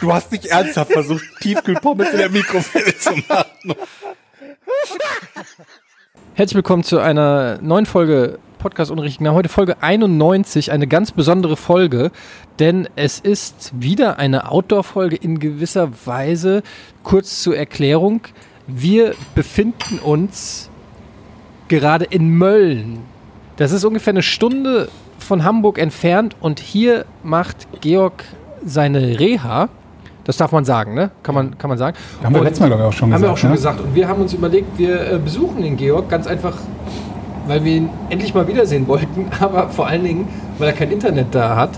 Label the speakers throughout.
Speaker 1: Du hast nicht ernsthaft versucht, Tiefkühlpommes in der Mikrowelle zu machen.
Speaker 2: Herzlich willkommen zu einer neuen Folge Podcast ohne richtigen Namen. Heute Folge 91, eine ganz besondere Folge, denn es ist wieder eine Outdoor-Folge in gewisser Weise. Kurz zur Erklärung. Wir befinden uns gerade in Mölln. Das ist ungefähr eine Stunde von Hamburg entfernt und hier macht Georg seine Reha. Das darf man sagen, ne? Kann man, kann man sagen.
Speaker 3: Haben wir
Speaker 2: Und-
Speaker 3: letztes Mal, glaube ich, auch schon
Speaker 2: haben
Speaker 3: gesagt.
Speaker 2: wir auch schon
Speaker 3: ne?
Speaker 2: gesagt. Und wir haben uns überlegt, wir äh, besuchen den Georg ganz einfach, weil wir ihn endlich mal wiedersehen wollten, aber vor allen Dingen, weil er kein Internet da hat.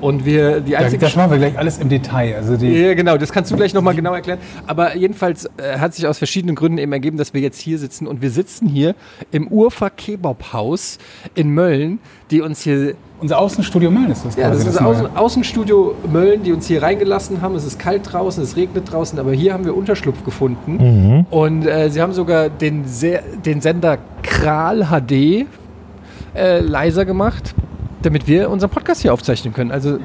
Speaker 2: Und wir die einzige.
Speaker 3: Das machen wir gleich alles im Detail. Also die,
Speaker 2: ja, genau, das kannst du gleich nochmal genau erklären. Aber jedenfalls äh, hat sich aus verschiedenen Gründen eben ergeben, dass wir jetzt hier sitzen. Und wir sitzen hier im Urfa Kebab-Haus in Mölln, die uns hier
Speaker 3: unser Außenstudio Mölln ist das
Speaker 2: ja, das ist
Speaker 3: neue.
Speaker 2: Außen, Außenstudio Mölln, die uns hier reingelassen haben. Es ist kalt draußen, es regnet draußen, aber hier haben wir Unterschlupf gefunden. Und äh, sie haben sogar den, Se den Sender Kral HD äh, leiser gemacht, damit wir unseren Podcast hier aufzeichnen können. Also,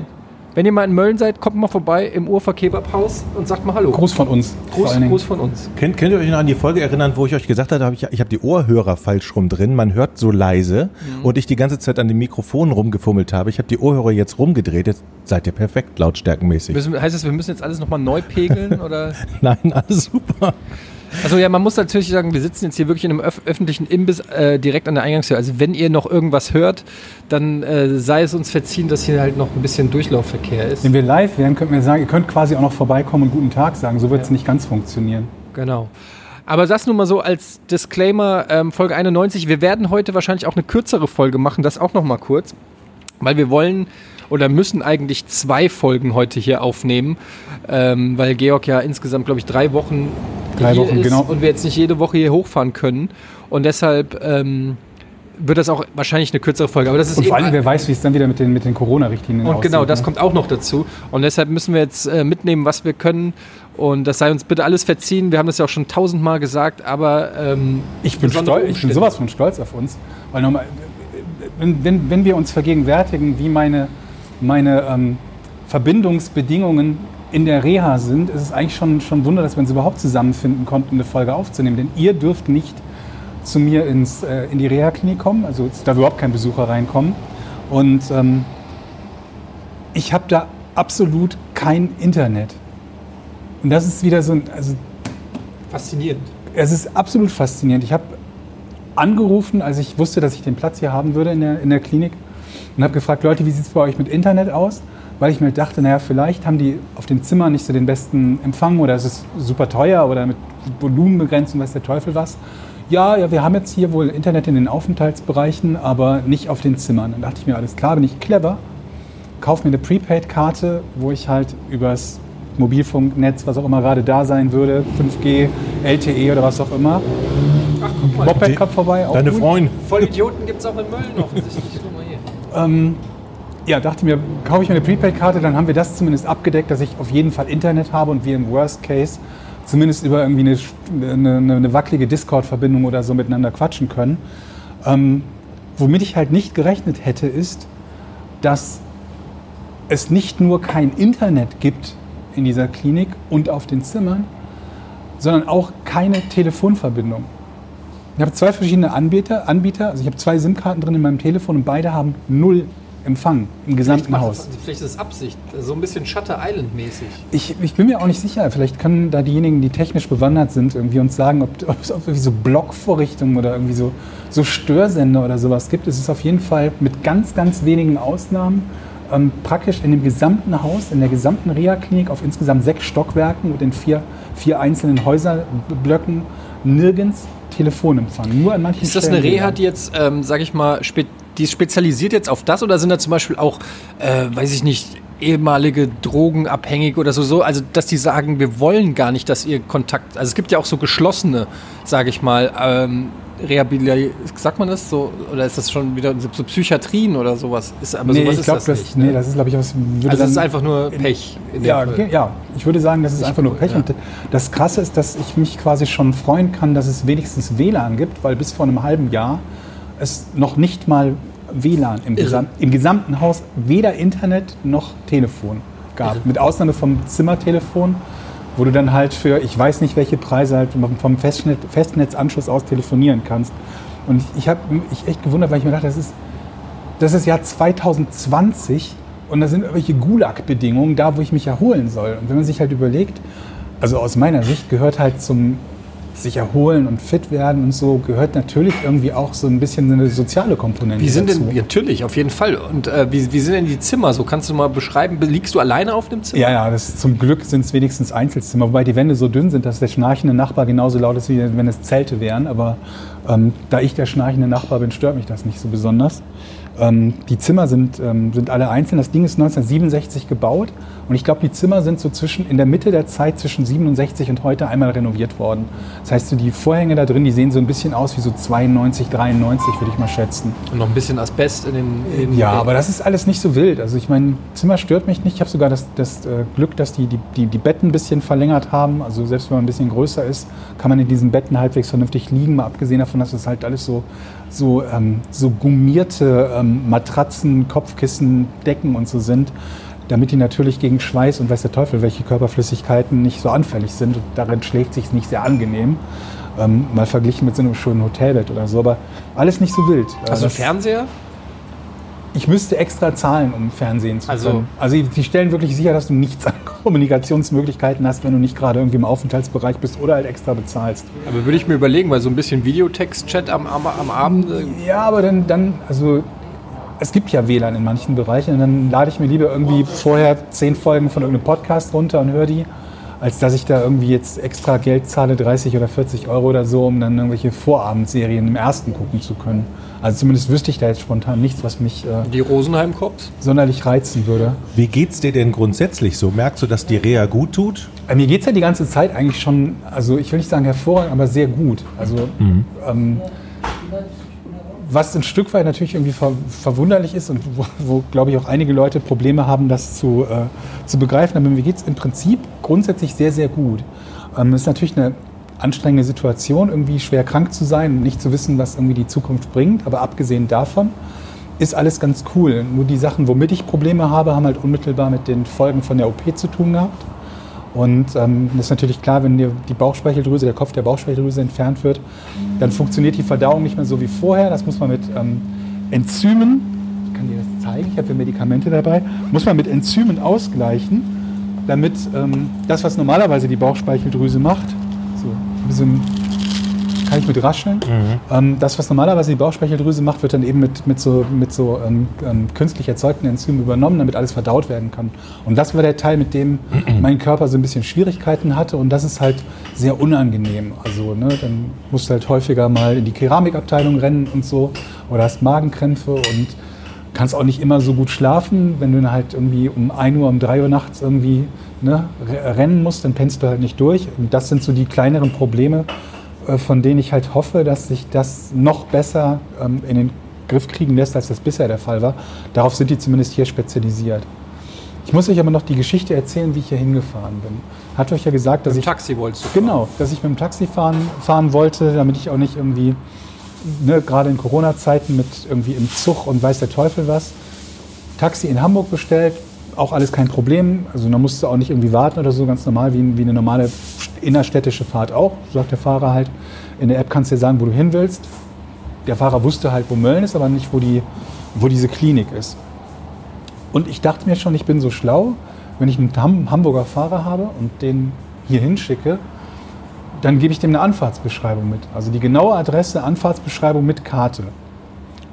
Speaker 2: wenn ihr mal in Mölln seid, kommt mal vorbei im Urfer Kebabhaus und sagt mal Hallo.
Speaker 3: Gruß von uns.
Speaker 2: Gruß. Gruß von uns.
Speaker 4: Könnt, könnt ihr euch noch an die Folge erinnern, wo ich euch gesagt habe, hab ich, ich habe die Ohrhörer falsch rum drin, man hört so leise
Speaker 2: Mhm.
Speaker 4: und ich die ganze Zeit an dem Mikrofon rumgefummelt habe. Ich habe die Ohrhörer jetzt rumgedreht, jetzt seid ihr perfekt lautstärkenmäßig.
Speaker 2: Müssen, heißt das, wir müssen jetzt alles nochmal neu pegeln? oder?
Speaker 4: Nein, alles super.
Speaker 2: Also ja, man muss natürlich sagen, wir sitzen jetzt hier wirklich in einem öff öffentlichen Imbiss äh, direkt an der Eingangstür. Also wenn ihr noch irgendwas hört, dann äh, sei es uns verziehen, dass hier halt noch ein bisschen Durchlaufverkehr ist.
Speaker 3: Wenn wir live wären, könnten wir sagen, ihr könnt quasi auch noch vorbeikommen und guten Tag sagen. So wird es
Speaker 2: Ja.
Speaker 3: nicht ganz funktionieren.
Speaker 2: Genau. Aber das nur mal so als Disclaimer, ähm, Folge 91. Wir werden heute wahrscheinlich auch eine kürzere Folge machen, das auch noch mal kurz, weil wir wollen oder müssen eigentlich zwei Folgen heute hier aufnehmen, ähm, weil Georg ja insgesamt, glaube ich, drei Wochen
Speaker 3: Drei Wochen,
Speaker 2: ist
Speaker 3: genau.
Speaker 2: und wir jetzt nicht jede Woche hier hochfahren können. Und deshalb ähm, wird das auch wahrscheinlich eine kürzere Folge. Aber das ist
Speaker 3: Und vor allem, wer weiß, wie es dann wieder mit den, mit den Corona-Richtlinien
Speaker 2: und
Speaker 3: aussieht.
Speaker 2: genau, das
Speaker 3: ne?
Speaker 2: kommt auch noch dazu. Und deshalb müssen wir jetzt äh, mitnehmen, was wir können. Und das sei uns bitte alles verziehen. Wir haben das ja auch schon tausendmal gesagt, aber ähm,
Speaker 3: Ich bin, stolz, ich bin sowas von stolz auf uns. Weil nochmal, wenn, wenn, wenn wir uns vergegenwärtigen, wie meine, meine ähm, Verbindungsbedingungen in der Reha sind, ist es eigentlich schon, schon ein Wunder, dass wir uns überhaupt zusammenfinden konnten, eine Folge aufzunehmen. Denn ihr dürft nicht zu mir ins, äh, in die Reha-Klinik kommen, also darf überhaupt kein Besucher reinkommen. Und ähm, ich habe da absolut kein Internet. Und das ist wieder so ein, also
Speaker 2: faszinierend.
Speaker 3: es ist absolut faszinierend. Ich habe angerufen, als ich wusste, dass ich den Platz hier haben würde in der, in der Klinik und habe gefragt, Leute, wie sieht es bei euch mit Internet aus? Weil ich mir dachte, naja, vielleicht haben die auf den Zimmern nicht so den besten Empfang oder es ist super teuer oder mit Volumenbegrenzung, weiß der Teufel was. Ja, ja, wir haben jetzt hier wohl Internet in den Aufenthaltsbereichen, aber nicht auf den Zimmern. Dann dachte ich mir, alles klar, bin ich clever, kaufe mir eine Prepaid-Karte, wo ich halt übers Mobilfunknetz, was auch immer gerade da sein würde, 5G, LTE oder was auch immer.
Speaker 2: Ach, guck mal.
Speaker 3: Moped kommt vorbei. Auch
Speaker 4: Deine
Speaker 3: gut.
Speaker 4: Freundin.
Speaker 2: Vollidioten gibt es auch in Mölln offensichtlich.
Speaker 3: Ähm, ja, dachte mir, kaufe ich mir eine Prepaid-Karte, dann haben wir das zumindest abgedeckt, dass ich auf jeden Fall Internet habe und wir im Worst Case zumindest über irgendwie eine, eine, eine wackelige Discord-Verbindung oder so miteinander quatschen können. Ähm, womit ich halt nicht gerechnet hätte, ist, dass es nicht nur kein Internet gibt in dieser Klinik und auf den Zimmern, sondern auch keine Telefonverbindung. Ich habe zwei verschiedene Anbieter, Anbieter, also ich habe zwei SIM-Karten drin in meinem Telefon und beide haben null Empfang im gesamten
Speaker 2: macht
Speaker 3: Haus.
Speaker 2: Das, vielleicht ist es Absicht. So ein bisschen Shutter Island-mäßig.
Speaker 3: Ich, ich bin mir auch nicht sicher. Vielleicht können da diejenigen, die technisch bewandert sind, irgendwie uns sagen, ob, ob es irgendwie so Blockvorrichtungen oder irgendwie so, so Störsender oder sowas gibt. Es ist auf jeden Fall mit ganz, ganz wenigen Ausnahmen ähm, praktisch in dem gesamten Haus, in der gesamten Reha-Klinik auf insgesamt sechs Stockwerken und in vier, vier einzelnen Häuserblöcken nirgends Telefonempfang. Nur an manchen
Speaker 2: Ist das eine
Speaker 3: Stellen
Speaker 2: Reha,
Speaker 3: wieder.
Speaker 2: die jetzt, ähm, sag ich mal, spe die spezialisiert jetzt auf das oder sind da zum Beispiel auch, äh, weiß ich nicht, ehemalige Drogenabhängige oder so, so, also dass die sagen, wir wollen gar nicht, dass ihr Kontakt, also es gibt ja auch so geschlossene, sage ich mal, ähm, Rehabilitation, sagt man das so, oder ist das schon wieder so Psychiatrien oder sowas? Ist, aber
Speaker 3: nee,
Speaker 2: sowas
Speaker 3: ich glaube,
Speaker 2: das
Speaker 3: das,
Speaker 2: nicht.
Speaker 3: nee,
Speaker 2: ne?
Speaker 3: das ist, glaube ich, was. würde
Speaker 2: also es ist einfach nur Pech.
Speaker 3: Ja,
Speaker 2: Fall.
Speaker 3: ja, ich würde sagen, das ist einfach nur Pech.
Speaker 2: ja.
Speaker 3: Und das Krasse ist, dass ich mich quasi schon freuen kann, dass es wenigstens WLAN gibt, weil bis vor einem halben Jahr es noch nicht mal WLAN im,
Speaker 2: Irre.
Speaker 3: Gesam im gesamten Haus weder Internet noch Telefon gab. Mit Ausnahme vom Zimmertelefon, wo du dann halt für, ich weiß nicht welche Preise, halt vom Festnet Festnetzanschluss aus telefonieren kannst. Und ich habe mich echt gewundert, weil ich mir dachte, das ist das ist Jahr 2020 und da sind irgendwelche Gulag-Bedingungen da, wo ich mich erholen soll. Und wenn man sich halt überlegt, also aus meiner Sicht gehört halt zum sich erholen und fit werden und so, gehört natürlich irgendwie auch so ein bisschen eine soziale Komponente
Speaker 2: Wie sind
Speaker 3: dazu.
Speaker 2: denn, natürlich, auf jeden Fall. Und äh, wie, wie sind denn die Zimmer? So kannst du mal beschreiben, liegst du alleine auf dem Zimmer?
Speaker 3: Ja, ja, das, zum Glück sind es wenigstens Einzelzimmer, wobei die Wände so dünn sind, dass der schnarchende Nachbar genauso laut ist, wie wenn es Zelte wären. Aber ähm, da ich der schnarchende Nachbar bin, stört mich das nicht so besonders. Ähm, die Zimmer sind, ähm, sind alle einzeln. Das Ding ist 1967 gebaut und ich glaube, die Zimmer sind so zwischen in der Mitte der Zeit zwischen 67 und heute einmal renoviert worden. Das heißt, so die Vorhänge da drin, die sehen so ein bisschen aus wie so 92, 93, würde ich mal schätzen.
Speaker 2: Und noch ein bisschen Asbest in den. In den
Speaker 3: Ja, aber das ist alles nicht so wild. Also ich meine, Zimmer stört mich nicht. Ich habe sogar das, das äh, Glück, dass die, die, die, die Betten ein bisschen verlängert haben. Also selbst wenn man ein bisschen größer ist, kann man in diesen Betten halbwegs vernünftig liegen. Mal abgesehen davon, dass es halt alles so, so, ähm, so gummierte ähm, Matratzen, Kopfkissen, Decken und so sind. Damit die natürlich gegen Schweiß und weiß der Teufel, welche Körperflüssigkeiten nicht so anfällig sind. Und darin schläft sich nicht sehr angenehm. Ähm, mal verglichen mit so einem schönen Hotelbett oder so. Aber alles nicht so wild.
Speaker 2: Einen
Speaker 3: das-
Speaker 2: Fernseher?
Speaker 3: ich müsste extra zahlen, um Fernsehen zu
Speaker 2: Also-
Speaker 3: können. Also die stellen wirklich sicher, dass du nichts an Kommunikationsmöglichkeiten hast, wenn du nicht gerade irgendwie im Aufenthaltsbereich bist oder halt extra bezahlst.
Speaker 2: Aber würde ich mir überlegen, weil so ein bisschen Videotext-Chat am, am, am Abend. äh,
Speaker 3: Ja, aber dann, dann, also es gibt ja WLAN in manchen Bereichen und dann lade ich mir lieber irgendwie vorher zehn Folgen von irgendeinem Podcast runter und höre die, als dass ich da irgendwie jetzt extra Geld zahle, 30 oder 40 Euro oder so, um dann irgendwelche Vorabendserien im ersten gucken zu können. Also zumindest wüsste ich da jetzt spontan nichts, was mich äh,
Speaker 2: Die Rosenheim-Cops?
Speaker 3: sonderlich reizen würde.
Speaker 4: Wie geht's dir denn grundsätzlich so? Merkst du, dass die Reha gut tut?
Speaker 3: Äh, Mir geht es ja die ganze Zeit eigentlich schon, also ich will nicht sagen hervorragend, aber sehr gut. Also ähm, was ein Stück weit natürlich irgendwie ver verwunderlich ist und wo, wo glaube ich auch einige Leute Probleme haben, das zu, äh, zu begreifen. Aber mir geht es im Prinzip grundsätzlich sehr, sehr gut. Ähm, es ist natürlich eine anstrengende Situation, irgendwie schwer krank zu sein und nicht zu wissen, was irgendwie die Zukunft bringt. Aber abgesehen davon ist alles ganz cool. Nur die Sachen, womit ich Probleme habe, haben halt unmittelbar mit den Folgen von der OP zu tun gehabt. Und ähm, ist natürlich klar, wenn dir die Bauchspeicheldrüse, der Kopf der Bauchspeicheldrüse entfernt wird, dann funktioniert die Verdauung nicht mehr so wie vorher. Das muss man mit ähm, Enzymen, ich kann dir das zeigen, ich habe hier Medikamente dabei, muss man mit Enzymen ausgleichen, damit ähm, das, was normalerweise die Bauchspeicheldrüse macht, so ein bisschen kann ich mit rascheln. Ähm, das, was normalerweise die Bauchspeicheldrüse macht, wird dann eben mit, mit so, mit so ähm, ähm, künstlich erzeugten Enzymen übernommen, damit alles verdaut werden kann. Und das war der Teil, mit dem mein Körper so ein bisschen Schwierigkeiten hatte. Und das ist halt sehr unangenehm. Also ne, dann musst du halt häufiger mal in die Keramikabteilung rennen und so. Oder hast Magenkrämpfe und kannst auch nicht immer so gut schlafen. Wenn du dann halt irgendwie um 1 Uhr, um 3 Uhr nachts irgendwie ne, re- rennen musst, dann pennst du halt nicht durch. Und das sind so die kleineren Probleme, von denen ich halt hoffe, dass sich das noch besser ähm, in den Griff kriegen lässt, als das bisher der Fall war. Darauf sind die zumindest hier spezialisiert. Ich muss euch aber noch die Geschichte erzählen, wie ich hier hingefahren bin. Hat euch ja gesagt, dass
Speaker 2: Im
Speaker 3: ich
Speaker 2: Taxi wolltest du fahren.
Speaker 3: Genau, dass ich mit dem Taxi fahren, fahren wollte, damit ich auch nicht irgendwie, ne, gerade in Corona-Zeiten mit irgendwie im Zug und weiß der Teufel was. Taxi in Hamburg bestellt, auch alles kein Problem. Also da musst du auch nicht irgendwie warten oder so, ganz normal, wie, wie eine normale innerstädtische Fahrt auch, sagt der Fahrer halt. In der App kannst du dir sagen, wo du hin willst. Der Fahrer wusste halt, wo Mölln ist, aber nicht, wo, die, wo diese Klinik ist. Und ich dachte mir schon, ich bin so schlau, wenn ich einen Ham Hamburger Fahrer habe und den hier hinschicke, dann gebe ich dem eine Anfahrtsbeschreibung mit. Also die genaue Adresse, Anfahrtsbeschreibung mit Karte.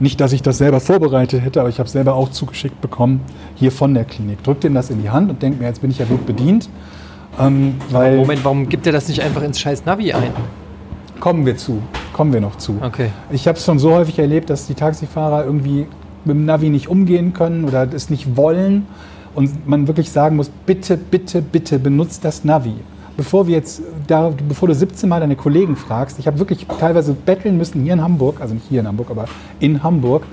Speaker 3: Nicht, dass ich das selber vorbereitet hätte, aber ich habe es selber auch zugeschickt bekommen, hier von der Klinik. Drück dem das in die Hand und denke mir, jetzt bin ich ja gut bedient. Ähm, weil
Speaker 2: Moment, warum gibt er das nicht einfach ins scheiß Navi ein?
Speaker 3: kommen wir zu, kommen wir noch zu.
Speaker 2: Okay.
Speaker 3: Ich habe es schon so häufig erlebt, dass die Taxifahrer irgendwie mit dem Navi nicht umgehen können oder es nicht wollen und man wirklich sagen muss, bitte, bitte, bitte benutzt das Navi. Bevor wir jetzt, da, bevor du 17 Mal deine Kollegen fragst, ich habe wirklich teilweise betteln müssen hier in Hamburg, also nicht hier in Hamburg, aber in Hamburg,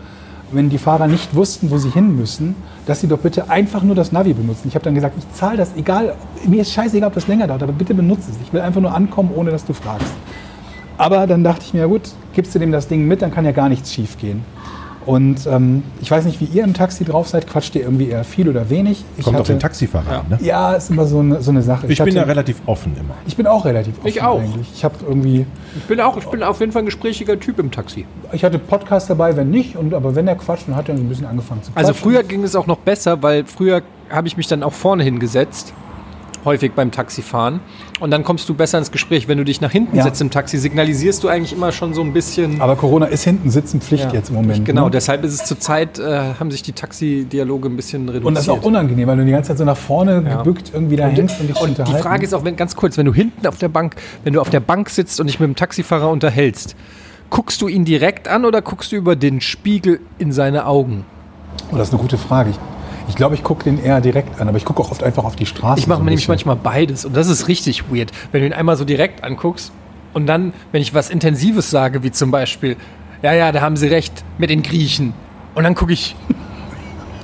Speaker 3: wenn die Fahrer nicht wussten, wo sie hin müssen, dass sie doch bitte einfach nur das Navi benutzen. Ich habe dann gesagt, ich zahle das, egal, mir ist scheißegal, ob das länger dauert, aber bitte benutze es. Ich will einfach nur ankommen, ohne dass du fragst. Aber dann dachte ich mir, ja gut, gibst du dem das Ding mit, dann kann ja gar nichts schief gehen. Und ähm, ich weiß nicht, wie ihr im Taxi drauf seid. Quatscht ihr irgendwie eher viel oder wenig? Ich
Speaker 4: Kommt auf
Speaker 3: hatte-
Speaker 4: den Taxifahrer an. Ne?
Speaker 3: Ja, ist immer so eine, so eine Sache.
Speaker 4: Ich bin
Speaker 3: hatte-
Speaker 4: da relativ offen immer.
Speaker 3: ich bin auch relativ offen
Speaker 2: Ich auch.
Speaker 3: eigentlich. Ich habe irgendwie,
Speaker 2: Ich bin auch, ich bin auf jeden Fall ein gesprächiger Typ im Taxi.
Speaker 3: ich hatte Podcast dabei, wenn nicht, und, aber wenn er quatscht, dann hat er so ein bisschen angefangen zu quatschen.
Speaker 2: Also früher ging es auch noch besser, weil früher habe ich mich dann auch vorne hingesetzt, häufig beim Taxifahren. Und dann kommst du besser ins Gespräch. Wenn du dich nach hinten
Speaker 3: Ja.
Speaker 2: setzt im Taxi, signalisierst du eigentlich immer schon so ein bisschen.
Speaker 3: Aber Corona ist hinten sitzen Pflicht
Speaker 2: Ja.
Speaker 3: jetzt im Moment.
Speaker 2: Genau,
Speaker 3: ne?
Speaker 2: deshalb ist es zurzeit, äh, haben sich die Taxi-Dialoge ein bisschen reduziert.
Speaker 3: Und das ist auch unangenehm, weil du die ganze Zeit so nach vorne
Speaker 2: Ja.
Speaker 3: gebückt irgendwie da hängst und dich
Speaker 2: Und die. Frage ist auch, wenn, ganz kurz, wenn du hinten auf der Bank, wenn du auf der Bank sitzt und dich mit dem Taxifahrer unterhältst, guckst du ihn direkt an oder guckst du über den Spiegel in seine Augen?
Speaker 3: Oh, das ist eine gute Frage. Ich, ich glaube, ich gucke den eher direkt an, aber ich gucke auch oft einfach auf die Straße.
Speaker 2: Ich mache
Speaker 3: so
Speaker 2: nämlich
Speaker 3: bisschen.
Speaker 2: manchmal beides und das ist richtig weird, wenn du ihn einmal so direkt anguckst und dann, wenn ich was Intensives sage, wie zum Beispiel, ja, ja, da haben sie recht mit den Griechen und dann gucke ich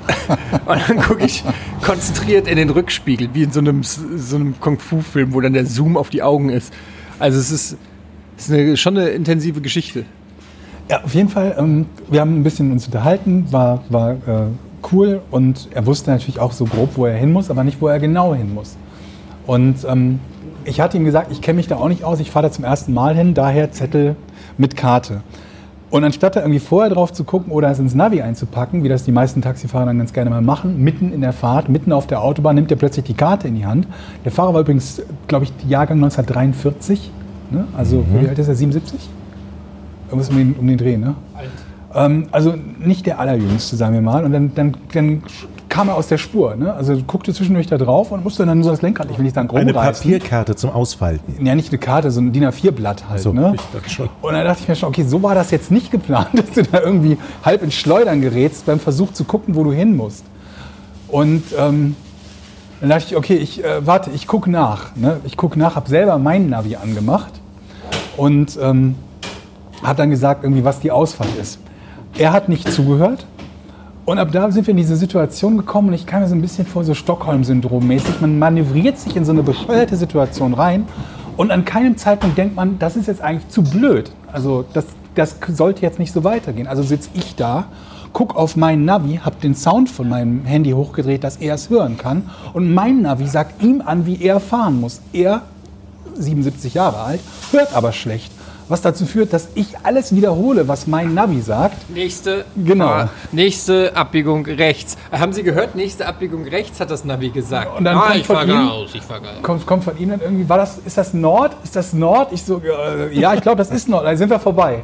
Speaker 2: und dann gucke ich konzentriert in den Rückspiegel, wie in so einem, so einem Kung-Fu-Film, wo dann der Zoom auf die Augen ist. Also es ist, es ist eine, schon eine intensive Geschichte.
Speaker 3: Ja, auf jeden Fall. Ähm, wir haben ein bisschen uns unterhalten, war, war äh, cool und er wusste natürlich auch so grob, wo er hin muss, aber nicht, wo er genau hin muss. Und ähm, ich hatte ihm gesagt, ich kenne mich da auch nicht aus, ich fahre da zum ersten Mal hin, daher Zettel mit Karte. Und anstatt da irgendwie vorher drauf zu gucken oder es ins Navi einzupacken, wie das die meisten Taxifahrer dann ganz gerne mal machen, mitten in der Fahrt, mitten auf der Autobahn, nimmt er plötzlich die Karte in die Hand. Der Fahrer war übrigens, glaube ich, Jahrgang 1943. Ne? Also, wie alt ist er? 77? Irgendwas um den, um den Dreh, ne? Ähm, also nicht der allerjüngste, sagen wir mal. Und dann, dann, dann kam er aus der Spur. Ne? Also guckte zwischendurch da drauf und musste dann so das Lenkrad, ich will nicht sagen,
Speaker 4: Eine
Speaker 3: rumreißen.
Speaker 4: Papierkarte zum Ausfalten.
Speaker 3: Ja, nicht eine Karte, so ein DIN A4-Blatt halt.
Speaker 4: So,
Speaker 3: ne? Und dann dachte ich mir schon, okay, so war das jetzt nicht geplant, dass du da irgendwie halb ins Schleudern gerätst beim Versuch zu gucken, wo du hin musst. Und ähm, dann dachte ich, okay, ich äh, warte, ich gucke nach. Ne? Ich gucke nach, habe selber mein Navi angemacht und ähm, hat dann gesagt, irgendwie, was die Ausfahrt ist. Er hat nicht zugehört. Und ab da sind wir in diese Situation gekommen und ich kam mir so ein bisschen vor, so Stockholm-Syndrom-mäßig. Man manövriert sich in so eine bescheuerte Situation rein und an keinem Zeitpunkt denkt man, das ist jetzt eigentlich zu blöd. Also das, das sollte jetzt nicht so weitergehen. Also sitze ich da, guck auf mein Navi, habe den Sound von meinem Handy hochgedreht, dass er es hören kann. Und mein Navi sagt ihm an, wie er fahren muss. Er 77 Jahre alt, hört aber schlecht. Was dazu führt, dass ich alles wiederhole, was mein Navi sagt.
Speaker 2: Nächste,
Speaker 3: Genau.
Speaker 2: Nächste Abbiegung rechts. Haben Sie gehört? Nächste Abbiegung rechts hat das Navi gesagt.
Speaker 3: Und dann
Speaker 2: ah,
Speaker 3: kommt
Speaker 2: ich
Speaker 3: von
Speaker 2: fahr
Speaker 3: ihm-
Speaker 2: geradeaus, ich fahr geradeaus.
Speaker 3: Kommt, kommt von ihm dann irgendwie, war das, ist das Nord? Ist das Nord? Ich so, äh, ja, ich glaube, das ist Nord. Da sind wir vorbei.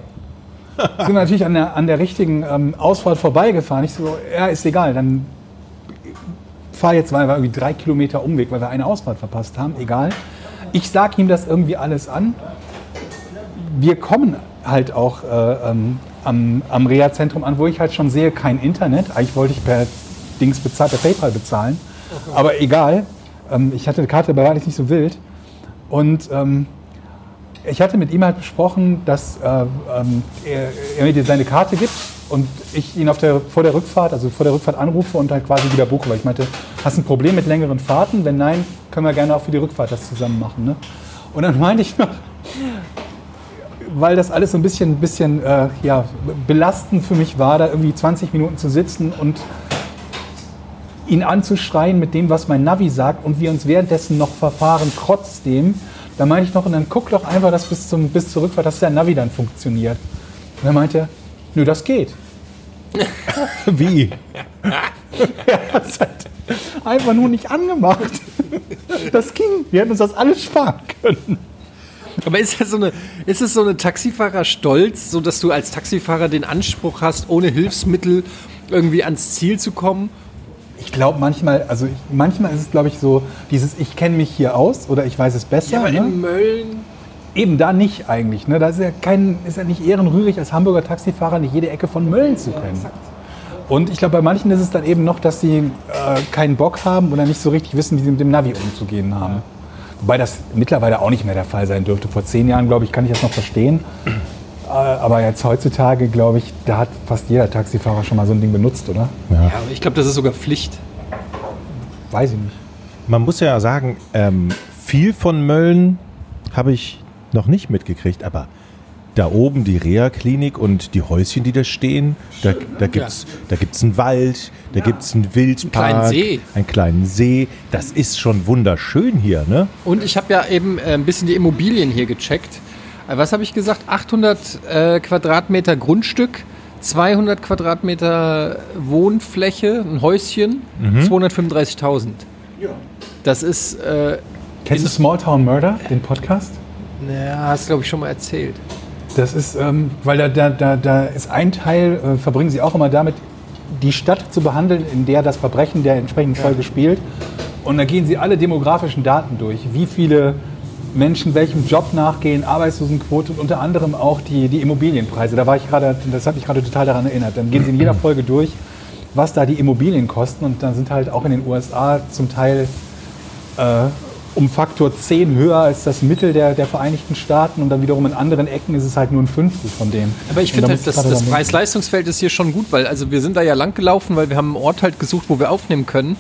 Speaker 3: Sind natürlich an der, an der richtigen ähm, Ausfahrt vorbeigefahren. Ich so, ja, ist egal, dann fahr jetzt, wir irgendwie drei Kilometer Umweg, weil wir eine Ausfahrt verpasst haben, egal. Ich sag ihm das irgendwie alles an. Wir kommen halt auch äh, ähm, am, am Reha-Zentrum an, wo ich halt schon sehe, kein Internet. Eigentlich wollte ich per Dings bezahlen, per PayPal bezahlen. Aber egal. Ähm, ich hatte eine Karte, aber war nicht so wild. Und ähm, ich hatte mit ihm halt besprochen, dass äh, ähm, er, er mir seine Karte gibt und ich ihn auf der, vor der Rückfahrt, also vor der Rückfahrt anrufe und halt quasi wieder buche. Weil ich meinte, hast du ein Problem mit längeren Fahrten? Wenn nein, können wir gerne auch für die Rückfahrt das zusammen machen. Ne? Und dann meinte ich noch, weil das alles so ein bisschen, bisschen äh, ja, belastend für mich war, da irgendwie 20 Minuten zu sitzen und ihn anzuschreien mit dem, was mein Navi sagt und wir uns währenddessen noch verfahren trotzdem. Da meinte ich noch, und dann guck doch einfach, dass bis, zum, bis zur Rückfahrt, dass der Navi dann funktioniert. Und er meinte, nö, das geht.
Speaker 4: Wie?
Speaker 3: Er hat es halt einfach nur nicht angemacht. Das ging. Wir hätten uns das alles sparen können.
Speaker 2: Aber ist das so eine, ist es so eine Taxifahrer-Stolz, so dass du als Taxifahrer den Anspruch hast, ohne Hilfsmittel irgendwie ans Ziel zu kommen?
Speaker 3: Ich glaube manchmal, also ich, manchmal ist es, glaube ich, so dieses, ich kenne mich hier aus oder ich weiß es besser.
Speaker 2: aber
Speaker 3: ne?
Speaker 2: in Mölln.
Speaker 3: Eben da nicht eigentlich. Ne? Da ist ja, kein, ist ja nicht ehrenrührig, als Hamburger Taxifahrer nicht jede Ecke von Mölln zu kennen. Und ich glaube, bei manchen ist es dann eben noch, dass sie äh, keinen Bock haben oder nicht so richtig wissen, wie sie mit dem Navi umzugehen haben. Wobei das mittlerweile auch nicht mehr der Fall sein dürfte. Vor zehn Jahren, glaube ich, kann ich das noch verstehen. Äh, aber jetzt heutzutage, glaube ich, da hat fast jeder Taxifahrer schon mal so ein Ding benutzt, oder?
Speaker 2: Ja, aber ich glaube, das ist sogar Pflicht.
Speaker 3: Weiß ich nicht.
Speaker 4: Man muss ja sagen, ähm, viel von Mölln habe ich noch nicht mitgekriegt, aber da oben die Reha-Klinik und die Häuschen, die da stehen, da, da gibt es da gibt's einen Wald, da gibt es einen Wildpark,
Speaker 2: kleinen See.
Speaker 4: einen kleinen See. Das ist schon wunderschön hier, ne?
Speaker 2: Und ich habe ja eben äh, ein bisschen die Immobilien hier gecheckt. Äh, Was habe ich gesagt? 800 äh, Quadratmeter Grundstück, 200 Quadratmeter Wohnfläche, ein Häuschen, 235.000. Das ist, äh,
Speaker 3: Kennst du Small Town Murder, den Podcast?
Speaker 2: naja, hast glaube ich schon mal erzählt.
Speaker 3: Das ist, ähm, weil da, da, da, da ist ein Teil, äh, verbringen sie auch immer damit, die Stadt zu behandeln, in der das Verbrechen der entsprechenden Folge spielt. Und da gehen sie alle demografischen Daten durch. Wie viele Menschen welchem Job nachgehen, Arbeitslosenquote und unter anderem auch die, die Immobilienpreise. Da war ich gerade, das hat mich gerade total daran erinnert. Dann gehen sie in jeder Folge durch, was da die Immobilien kosten. Und dann sind halt auch in den USA zum Teil äh, um Faktor 10 höher als das Mittel der, der Vereinigten Staaten und dann wiederum in anderen Ecken ist es halt nur ein Fünftel von dem.
Speaker 2: Aber ich finde halt, das, das. Preis-Leistungsfeld ist hier schon gut, weil also wir sind da ja lang gelaufen, weil wir haben einen Ort halt gesucht, wo wir aufnehmen können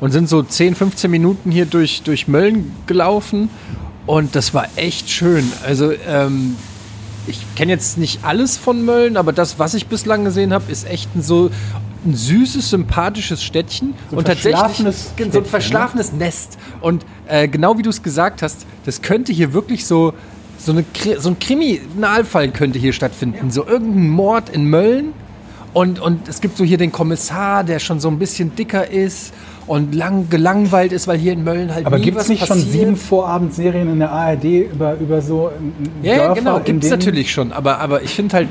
Speaker 2: und sind so 10, 15 Minuten hier durch, durch Mölln gelaufen und das war echt schön. Also ähm, ich kenne jetzt nicht alles von Mölln, aber das, was ich bislang gesehen habe, ist echt ein so ein süßes, sympathisches Städtchen
Speaker 3: So
Speaker 2: und tatsächlich
Speaker 3: verschlafenes
Speaker 2: so
Speaker 3: Städtchen,
Speaker 2: ein verschlafenes Nest. Und äh, genau wie du es gesagt hast, das könnte hier wirklich so so, eine, so ein Kriminalfall könnte hier stattfinden. So irgendein Mord in Mölln. Und, und es gibt so hier den Kommissar, der schon so ein bisschen dicker ist und lang gelangweilt ist, weil hier in Mölln halt
Speaker 3: Aber gibt es nicht schon
Speaker 2: passiert.
Speaker 3: sieben Vorabendserien in der ARD über, über so ähm,
Speaker 2: Ja, ja,
Speaker 3: Dörfer,
Speaker 2: genau, gibt es natürlich schon. Aber, aber ich finde halt,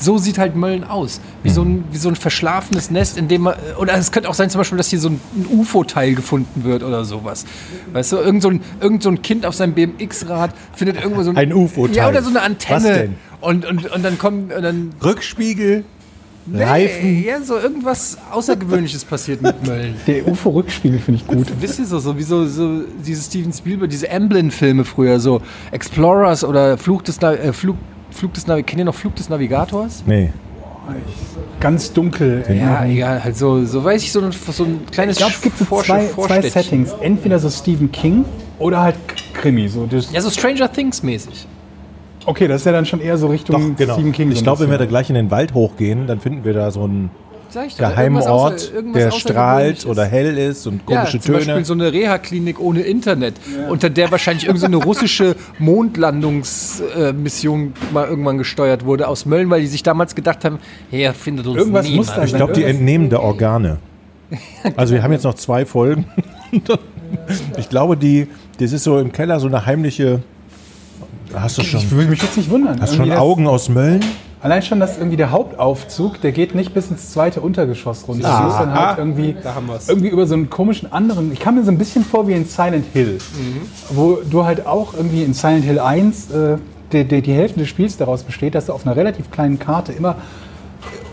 Speaker 2: so sieht halt Mölln aus. Wie, so ein, wie so ein verschlafenes Nest, in dem man. Oder es könnte auch sein, zum Beispiel, dass hier so ein, ein UFO-Teil gefunden wird oder sowas. Weißt du, irgend so ein, irgend so ein Kind auf seinem BMX-Rad findet irgendwo so ein.
Speaker 4: Ein UFO-Teil.
Speaker 2: Ja, oder so eine
Speaker 4: Was
Speaker 2: Antenne.
Speaker 4: denn?
Speaker 2: Und, und, und dann kommen. Und dann,
Speaker 4: Rückspiegel,
Speaker 2: Nee,
Speaker 4: Reifen.
Speaker 2: ja, so irgendwas Außergewöhnliches passiert mit Mölln.
Speaker 3: Der UFO-Rückspiegel finde ich gut.
Speaker 2: Wisst ihr so, so wie so, so diese Steven Spielberg, diese Amblin-Filme früher, so Explorers oder Fluch des, äh, Flug, Flug des Navigators. Kennt ihr noch Flug des Navigators?
Speaker 4: Nee.
Speaker 3: Ganz dunkel.
Speaker 2: Ja, egal, halt so, so weiß ich, so ein, so ein kleines
Speaker 3: Ich glaube, es gibt so
Speaker 2: Vorsch-
Speaker 3: zwei, zwei
Speaker 2: Vorstädtchen.
Speaker 3: Settings. Entweder so Stephen King oder halt Krimi. So das,
Speaker 2: Ja, so Stranger Things mäßig.
Speaker 3: okay, das ist ja dann schon eher so Richtung
Speaker 4: Doch, genau.
Speaker 3: Stephen King. so
Speaker 4: ich
Speaker 3: ein
Speaker 4: glaube, wenn wir da gleich in den Wald hochgehen, dann finden wir da so einen
Speaker 2: Sag ich doch,
Speaker 4: geheimen
Speaker 2: irgendwas
Speaker 4: Ort,
Speaker 2: außer- irgendwas
Speaker 4: der strahlt oder hell ist und
Speaker 2: Ja,
Speaker 4: komische
Speaker 2: zum Beispiel
Speaker 4: Töne.
Speaker 2: so eine Reha-Klinik ohne Internet, unter der wahrscheinlich irgendeine so eine russische Mondlandungsmission mal irgendwann gesteuert wurde aus Mölln, weil die sich damals gedacht haben, hier findet uns
Speaker 3: Irgendwas
Speaker 2: niemand.
Speaker 3: muss da
Speaker 4: Ich glaube, die entnehmen der Organe. Also wir haben jetzt noch zwei Folgen. Ich glaube, die, das ist so im Keller so eine heimliche. Hast du schon,
Speaker 3: Ich würde mich jetzt nicht wundern.
Speaker 4: hast
Speaker 3: Irgendwie
Speaker 4: schon Augen aus Mölln?
Speaker 3: Allein schon, dass irgendwie der Hauptaufzug, der geht nicht bis ins zweite Untergeschoss runter.
Speaker 4: Ah.
Speaker 3: Das ist dann halt irgendwie, irgendwie über so einen komischen anderen. Ich kam mir so ein bisschen vor wie in Silent Hill, wo du halt auch irgendwie in Silent Hill 1 äh, die, die, die Hälfte des Spiels daraus besteht, dass du auf einer relativ kleinen Karte immer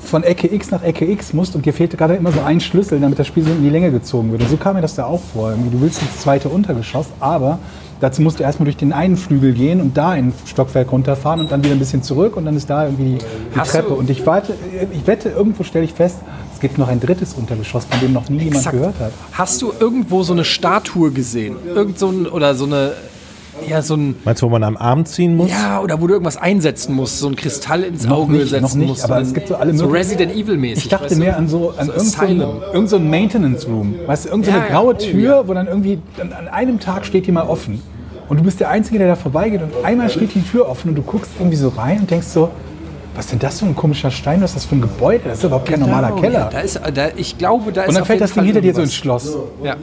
Speaker 3: von Ecke X nach Ecke X musst und dir fehlte gerade immer so ein Schlüssel, damit das Spiel so in die Länge gezogen wird. Und so kam mir das da auch vor. Irgendwie, du willst ins zweite Untergeschoss, aber dazu musst du erstmal durch den einen Flügel gehen und da ein Stockwerk runterfahren und dann wieder ein bisschen zurück und dann ist da irgendwie die,
Speaker 2: Hast
Speaker 3: Treppe.
Speaker 2: du-
Speaker 3: Und ich warte, ich wette, irgendwo stelle ich fest, es gibt noch ein drittes Untergeschoss, von dem noch nie jemand
Speaker 2: Exakt.
Speaker 3: gehört hat.
Speaker 2: Hast du irgendwo so eine Statue gesehen? Irgend so ein, oder so eine, ja, so ein,
Speaker 4: Meinst du, wo man am Arm ziehen muss?
Speaker 2: ja, oder wo du irgendwas einsetzen musst, so ein Kristall ins
Speaker 3: Noch
Speaker 2: Auge
Speaker 3: nicht,
Speaker 2: setzen
Speaker 3: noch nicht,
Speaker 2: musst.
Speaker 3: aber es gibt so alle
Speaker 2: so Resident Evil mäßig.
Speaker 3: Ich dachte mehr an so, an
Speaker 2: So
Speaker 3: irgend so ein,
Speaker 2: Asylum.
Speaker 3: irgend so Maintenance Room. Weißt du, irgend so
Speaker 2: Ja,
Speaker 3: graue
Speaker 2: Oh,
Speaker 3: Tür, wo dann irgendwie an, an einem Tag steht die mal offen. Und du bist der Einzige, der da vorbeigeht und einmal steht die Tür offen und du guckst irgendwie so rein und denkst so, was ist denn das für ein komischer Stein? Was ist das für ein Gebäude? Das ist überhaupt kein normaler
Speaker 2: Genau,
Speaker 3: Keller.
Speaker 2: Ja, da ist, da, ich glaube, da ist
Speaker 3: und dann fällt das Ding hinter dir so ins. Schloss.
Speaker 2: Ja.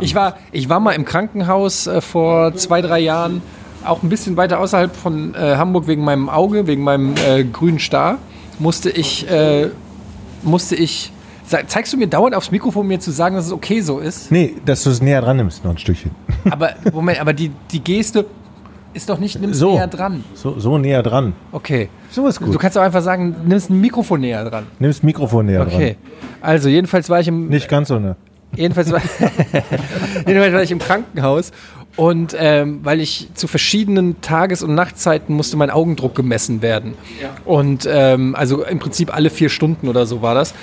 Speaker 2: Ich war, ich war mal im Krankenhaus äh, vor zwei, drei Jahren, auch ein bisschen weiter außerhalb von äh, Hamburg wegen meinem Auge, wegen meinem äh, grünen Star. Musste ich, äh, musste ich. Zeigst du mir dauernd aufs Mikrofon, mir zu sagen, dass es okay so ist?
Speaker 4: Nee, dass du es näher dran nimmst, noch ein Stückchen.
Speaker 2: Aber Moment, aber die, die Geste, ist doch nicht, nimm's
Speaker 4: So.
Speaker 2: näher dran.
Speaker 4: So, so näher dran.
Speaker 2: Okay.
Speaker 4: So ist
Speaker 2: Du
Speaker 4: gut.
Speaker 2: kannst auch einfach sagen, nimmst ein Mikrofon näher dran.
Speaker 4: Nimm das Mikrofon näher
Speaker 2: Okay. Also jedenfalls war ich im
Speaker 4: dran. Nicht ganz so ne.
Speaker 2: Jedenfalls war, jedenfalls war ich im Krankenhaus und ähm, weil ich zu verschiedenen Tages- und Nachtzeiten musste mein Augendruck gemessen werden. Und ähm, also im Prinzip alle vier Stunden oder so war das.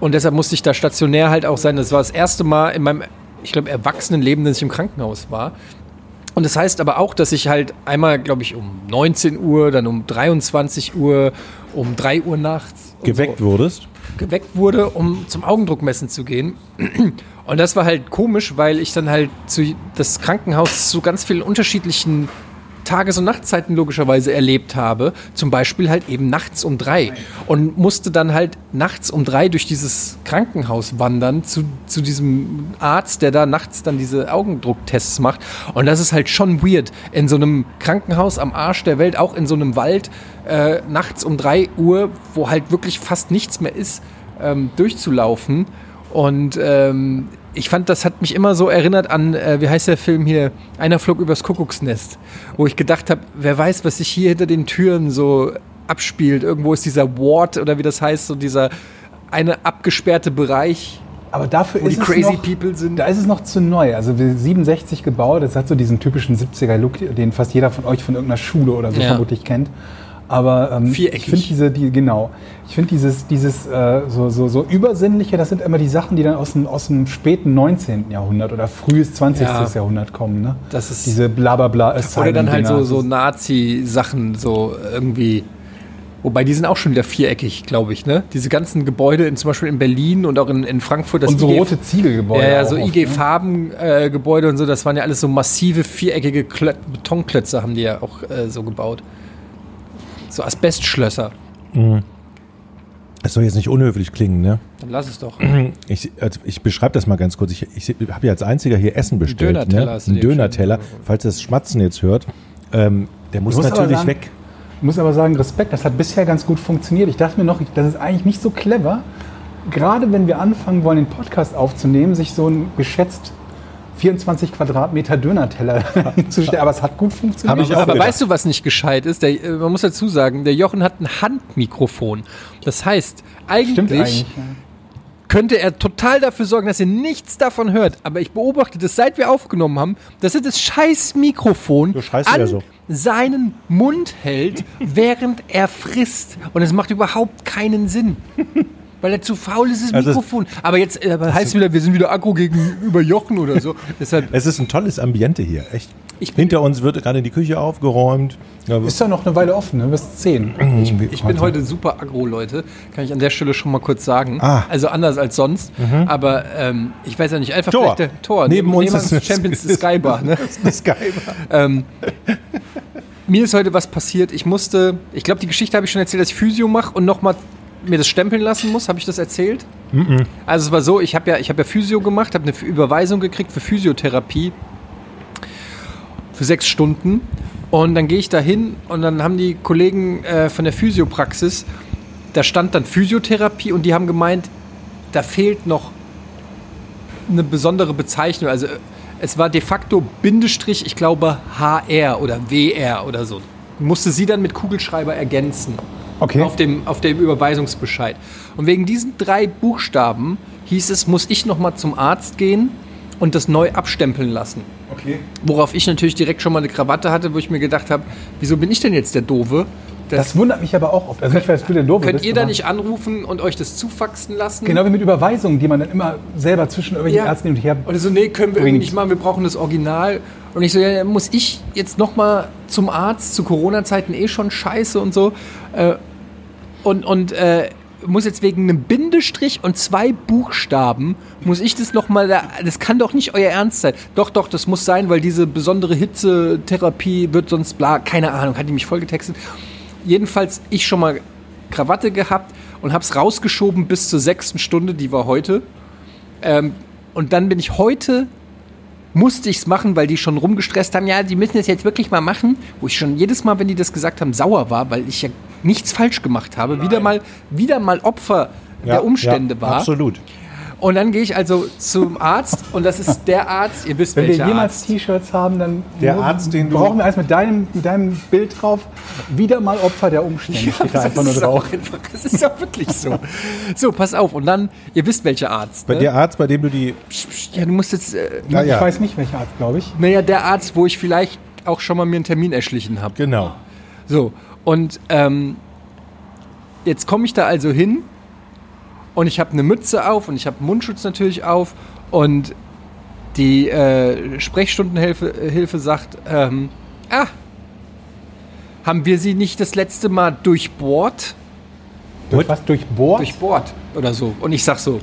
Speaker 2: Und deshalb musste ich da stationär halt auch sein. Das war das erste Mal in meinem, ich glaube, Erwachsenenleben, dass ich im Krankenhaus war. Und das heißt aber auch, dass ich halt einmal, glaube ich, um 19 Uhr, dann um 23 Uhr, um 3 Uhr nachts
Speaker 4: Geweckt
Speaker 2: so
Speaker 4: wurdest.
Speaker 2: Geweckt wurde, um zum Augendruckmessen zu gehen. Und das war halt komisch, weil ich dann halt zu das Krankenhaus zu ganz vielen unterschiedlichen Tages- und Nachtzeiten logischerweise erlebt habe. Zum Beispiel halt eben nachts um drei. Und musste dann halt nachts um drei durch dieses Krankenhaus wandern zu, zu diesem Arzt, der da nachts dann diese Augendrucktests macht. Und das ist halt schon weird. In so einem Krankenhaus am Arsch der Welt, auch in so einem Wald, äh, nachts um drei Uhr, wo halt wirklich fast nichts mehr ist, ähm, durchzulaufen. Und ähm, ich fand, das hat mich immer so erinnert an, äh, wie heißt der Film hier? Einer flog übers Kuckucksnest. Wo ich gedacht habe, wer weiß, was sich hier hinter den Türen so abspielt. Irgendwo ist dieser Ward oder wie das heißt, so dieser eine abgesperrte Bereich,
Speaker 3: Aber dafür
Speaker 2: wo
Speaker 3: ist
Speaker 2: die
Speaker 3: es
Speaker 2: crazy
Speaker 3: noch,
Speaker 2: people sind.
Speaker 3: Da ist es noch zu neu. Also wir 67 gebaut, das hat so diesen typischen 70er-Look, den fast jeder von euch von irgendeiner Schule oder so
Speaker 2: Ja.
Speaker 3: vermutlich kennt. Aber ähm,
Speaker 2: Viereckig.
Speaker 3: ich finde diese, die, genau, ich finde dieses, dieses äh, so, so, so übersinnliche, das sind immer die Sachen, die dann aus dem, aus dem späten 19. Jahrhundert oder frühes 20.
Speaker 2: Ja.
Speaker 3: Jahrhundert kommen. Ne?
Speaker 2: Das ist-
Speaker 3: diese blablabla
Speaker 2: Oder dann halt so, so Nazi-Sachen, so irgendwie. Wobei die sind auch schon wieder viereckig, glaube ich, ne? Diese ganzen Gebäude, in, zum Beispiel in Berlin und auch in, in Frankfurt. Das
Speaker 3: Und so
Speaker 2: IG
Speaker 3: rote Ziegelgebäude.
Speaker 2: Ja, ja, so
Speaker 3: oft,
Speaker 2: IG
Speaker 3: ne?
Speaker 2: Farben-Gebäude und so, das waren ja alles so massive viereckige Klö Betonklötze, haben die ja auch äh, so gebaut. So Asbestschlösser.
Speaker 4: Das soll jetzt nicht unhöflich klingen, ne?
Speaker 2: Dann lass es doch.
Speaker 4: Ich, also ich beschreibe das mal ganz kurz. Ich, ich habe ja als einziger hier Essen bestellt.
Speaker 2: Döner-Teller
Speaker 4: ne? Ein Döner-Teller. Falls ihr das Schmatzen jetzt hört, ähm, der muss natürlich
Speaker 3: sagen-
Speaker 4: weg.
Speaker 3: Ich muss aber sagen, Respekt, das hat bisher ganz gut funktioniert. Ich dachte mir noch, das ist eigentlich nicht so clever, gerade wenn wir anfangen wollen, den Podcast aufzunehmen, sich so ein geschätzt 24 Quadratmeter Dönerteller hinzustellen. Aber es hat gut funktioniert.
Speaker 4: Hab ich auch
Speaker 2: Aber
Speaker 4: gedacht.
Speaker 2: weißt du, was nicht gescheit ist? Der, äh, man muss dazu sagen, der Jochen hat ein Handmikrofon. Das heißt, eigentlich,
Speaker 3: eigentlich. ja.
Speaker 2: könnte er total dafür sorgen, dass ihr nichts davon hört. Aber ich beobachte das, seit wir aufgenommen haben, dass er das scheiß Mikrofon
Speaker 4: Du
Speaker 2: an
Speaker 4: ja so.
Speaker 2: seinen Mund hält, während er frisst. Und es macht überhaupt keinen Sinn. Weil er zu faul ist, das
Speaker 4: Also-
Speaker 2: Mikrofon. aber jetzt äh, heißt es wieder, wir sind wieder aggro gegenüber Jochen oder so. Deshalb,
Speaker 4: Es ist ein tolles Ambiente hier, echt.
Speaker 2: Ich
Speaker 4: Hinter uns wird gerade die Küche aufgeräumt.
Speaker 3: Ist ja noch eine Weile offen, ne? bis 10.
Speaker 2: Ich bin heute super aggro, Leute. Kann ich an der Stelle schon mal kurz sagen.
Speaker 4: Ah.
Speaker 2: Also anders als sonst. Aber ähm, ich weiß ja nicht, einfach
Speaker 4: Tor.
Speaker 2: vielleicht der Tor.
Speaker 4: Neben uns ist
Speaker 2: ist Champions
Speaker 4: eine-
Speaker 2: Sky Bar. Ne?
Speaker 4: Ist Skybar.
Speaker 2: ähm, mir ist heute was passiert. Ich musste, ich glaube, die Geschichte habe ich schon erzählt, dass ich Physio mache und nochmal mir das stempeln lassen muss. Habe ich das erzählt? Also es war so, ich habe ja, ich habe ja Physio gemacht, habe eine Überweisung gekriegt für Physiotherapie für sechs Stunden. Und dann gehe ich da hin und dann haben die Kollegen äh, von der Physiopraxis, da stand dann Physiotherapie und die haben gemeint, da fehlt noch eine besondere Bezeichnung. Also äh, es war de facto Bindestrich, ich glaube HR oder WR oder so. Musste sie dann mit Kugelschreiber ergänzen
Speaker 3: Okay.
Speaker 2: auf, dem, auf dem Überweisungsbescheid. Und wegen diesen drei Buchstaben hieß es, muss ich nochmal zum Arzt gehen und das neu abstempeln lassen.
Speaker 3: okay.
Speaker 2: Worauf ich natürlich direkt schon mal eine Krawatte hatte, wo ich mir gedacht habe, wieso bin ich denn jetzt der Doofe? Das,
Speaker 3: Das wundert mich aber auch oft. Also nicht, weil du der Doofe
Speaker 2: könnt ihr da nicht anrufen und euch das zufaxen lassen?
Speaker 3: Genau wie mit Überweisungen, die man dann immer selber zwischen irgendwelchen
Speaker 2: Ja.
Speaker 3: Ärzten hin und her
Speaker 2: Oder so, nee, können wir irgendwie
Speaker 3: bringt.
Speaker 2: nicht machen, wir brauchen das Original. Und ich so, ja, muss ich jetzt nochmal zum Arzt, zu Corona-Zeiten eh schon scheiße und so. Und und äh, muss jetzt wegen einem Bindestrich und zwei Buchstaben, muss ich das nochmal, da, das kann doch nicht euer Ernst sein. Doch, doch, das muss sein, weil diese besondere Hitzetherapie wird sonst bla, keine Ahnung, hat die mich vollgetextet. Jedenfalls ich schon mal Krawatte gehabt und hab's rausgeschoben bis zur sechsten Stunde, die war heute. Ähm, und dann bin ich heute, musste ich es machen, weil die schon rumgestresst haben, ja, die müssen es jetzt wirklich mal machen, wo ich schon jedes Mal, wenn die das gesagt haben, sauer war, weil ich ja nichts falsch gemacht habe, wieder mal, wieder mal Opfer der Umstände
Speaker 4: ja,
Speaker 2: war.
Speaker 4: Absolut.
Speaker 2: Und dann gehe ich also zum Arzt und das ist der Arzt, ihr wisst
Speaker 3: Wenn wir
Speaker 2: welcher
Speaker 3: jemals
Speaker 2: Arzt.
Speaker 3: T-Shirts haben, dann
Speaker 4: Der
Speaker 3: nur-
Speaker 4: Arzt, den du-
Speaker 3: brauchen wir eins mit deinem, mit deinem Bild drauf. Wieder mal Opfer der Umstände steht da einfach nur
Speaker 2: das, ist
Speaker 3: drauf.
Speaker 2: einfach, das ist auch wirklich so. So, pass auf. Und dann, ihr wisst welcher Arzt.
Speaker 4: Bei
Speaker 2: Ne?
Speaker 4: der Arzt, bei dem du die.
Speaker 2: Ja, du musst jetzt, äh,
Speaker 4: Ja,
Speaker 3: Ich
Speaker 4: ja.
Speaker 3: weiß nicht, welcher Arzt, glaube ich.
Speaker 2: naja, der Arzt, wo ich vielleicht auch schon mal mir einen Termin erschlichen habe.
Speaker 4: Genau.
Speaker 2: So, und ähm, jetzt komme ich da also hin und ich habe eine Mütze auf und ich habe Mundschutz natürlich auf und die äh, Sprechstundenhilfe äh, Hilfe sagt, ähm, ah, haben wir sie nicht das letzte Mal durchbohrt?
Speaker 3: Durch was? Durchbohrt?
Speaker 2: Durchbohrt oder so. Und ich sag so,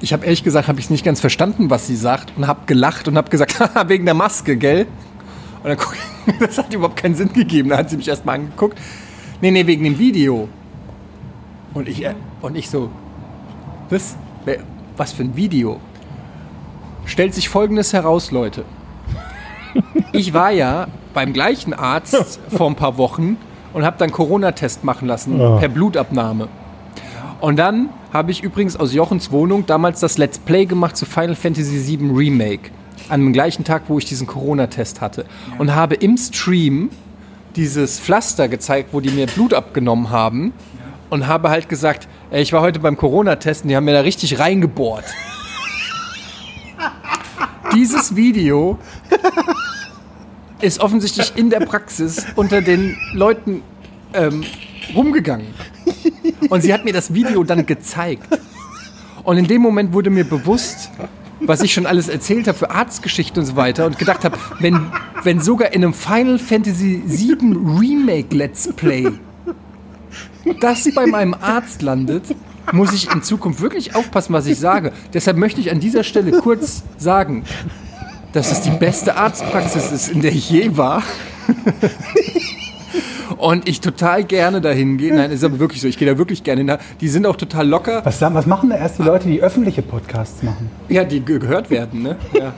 Speaker 2: ich habe ehrlich gesagt, habe ich nicht ganz verstanden, was sie sagt und habe gelacht und habe gesagt, haha, wegen der Maske, gell? Und dann guck ich, das hat überhaupt keinen Sinn gegeben. Da hat sie mich erstmal angeguckt. Nee, nee, wegen dem Video. Und ich, äh, und ich so, was? Was für ein Video? Stellt sich folgendes heraus, Leute. Ich war ja beim gleichen Arzt vor ein paar Wochen und habe dann Corona-Test machen lassen per Blutabnahme. Und dann habe ich übrigens aus Jochens Wohnung damals das Let's Play gemacht zu Final Fantasy VII Remake. An dem gleichen Tag, wo ich diesen Corona-Test hatte. Und habe im Stream dieses Pflaster gezeigt, wo die mir Blut abgenommen haben. Und habe halt gesagt, ich war heute beim Corona-Test und die haben mir da richtig reingebohrt. Dieses Video ist offensichtlich in der Praxis unter den Leuten ähm, rumgegangen. Und sie hat mir das Video dann gezeigt. Und in dem Moment wurde mir bewusst, was ich schon alles erzählt habe für Arztgeschichte und so weiter und gedacht habe, wenn, wenn sogar in einem Final Fantasy VII Remake Let's Play das bei meinem Arzt landet, muss ich in Zukunft wirklich aufpassen, was ich sage. Deshalb möchte ich an dieser Stelle kurz sagen, dass es die beste Arztpraxis ist, in der ich je war. Und ich total gerne dahin gehe. Nein, ist aber wirklich so. Ich gehe da wirklich gerne hin. Die sind auch total locker.
Speaker 3: Was, was machen da erst die Leute, die öffentliche Podcasts machen?
Speaker 2: Ja, die ge gehört werden, ne? Ja.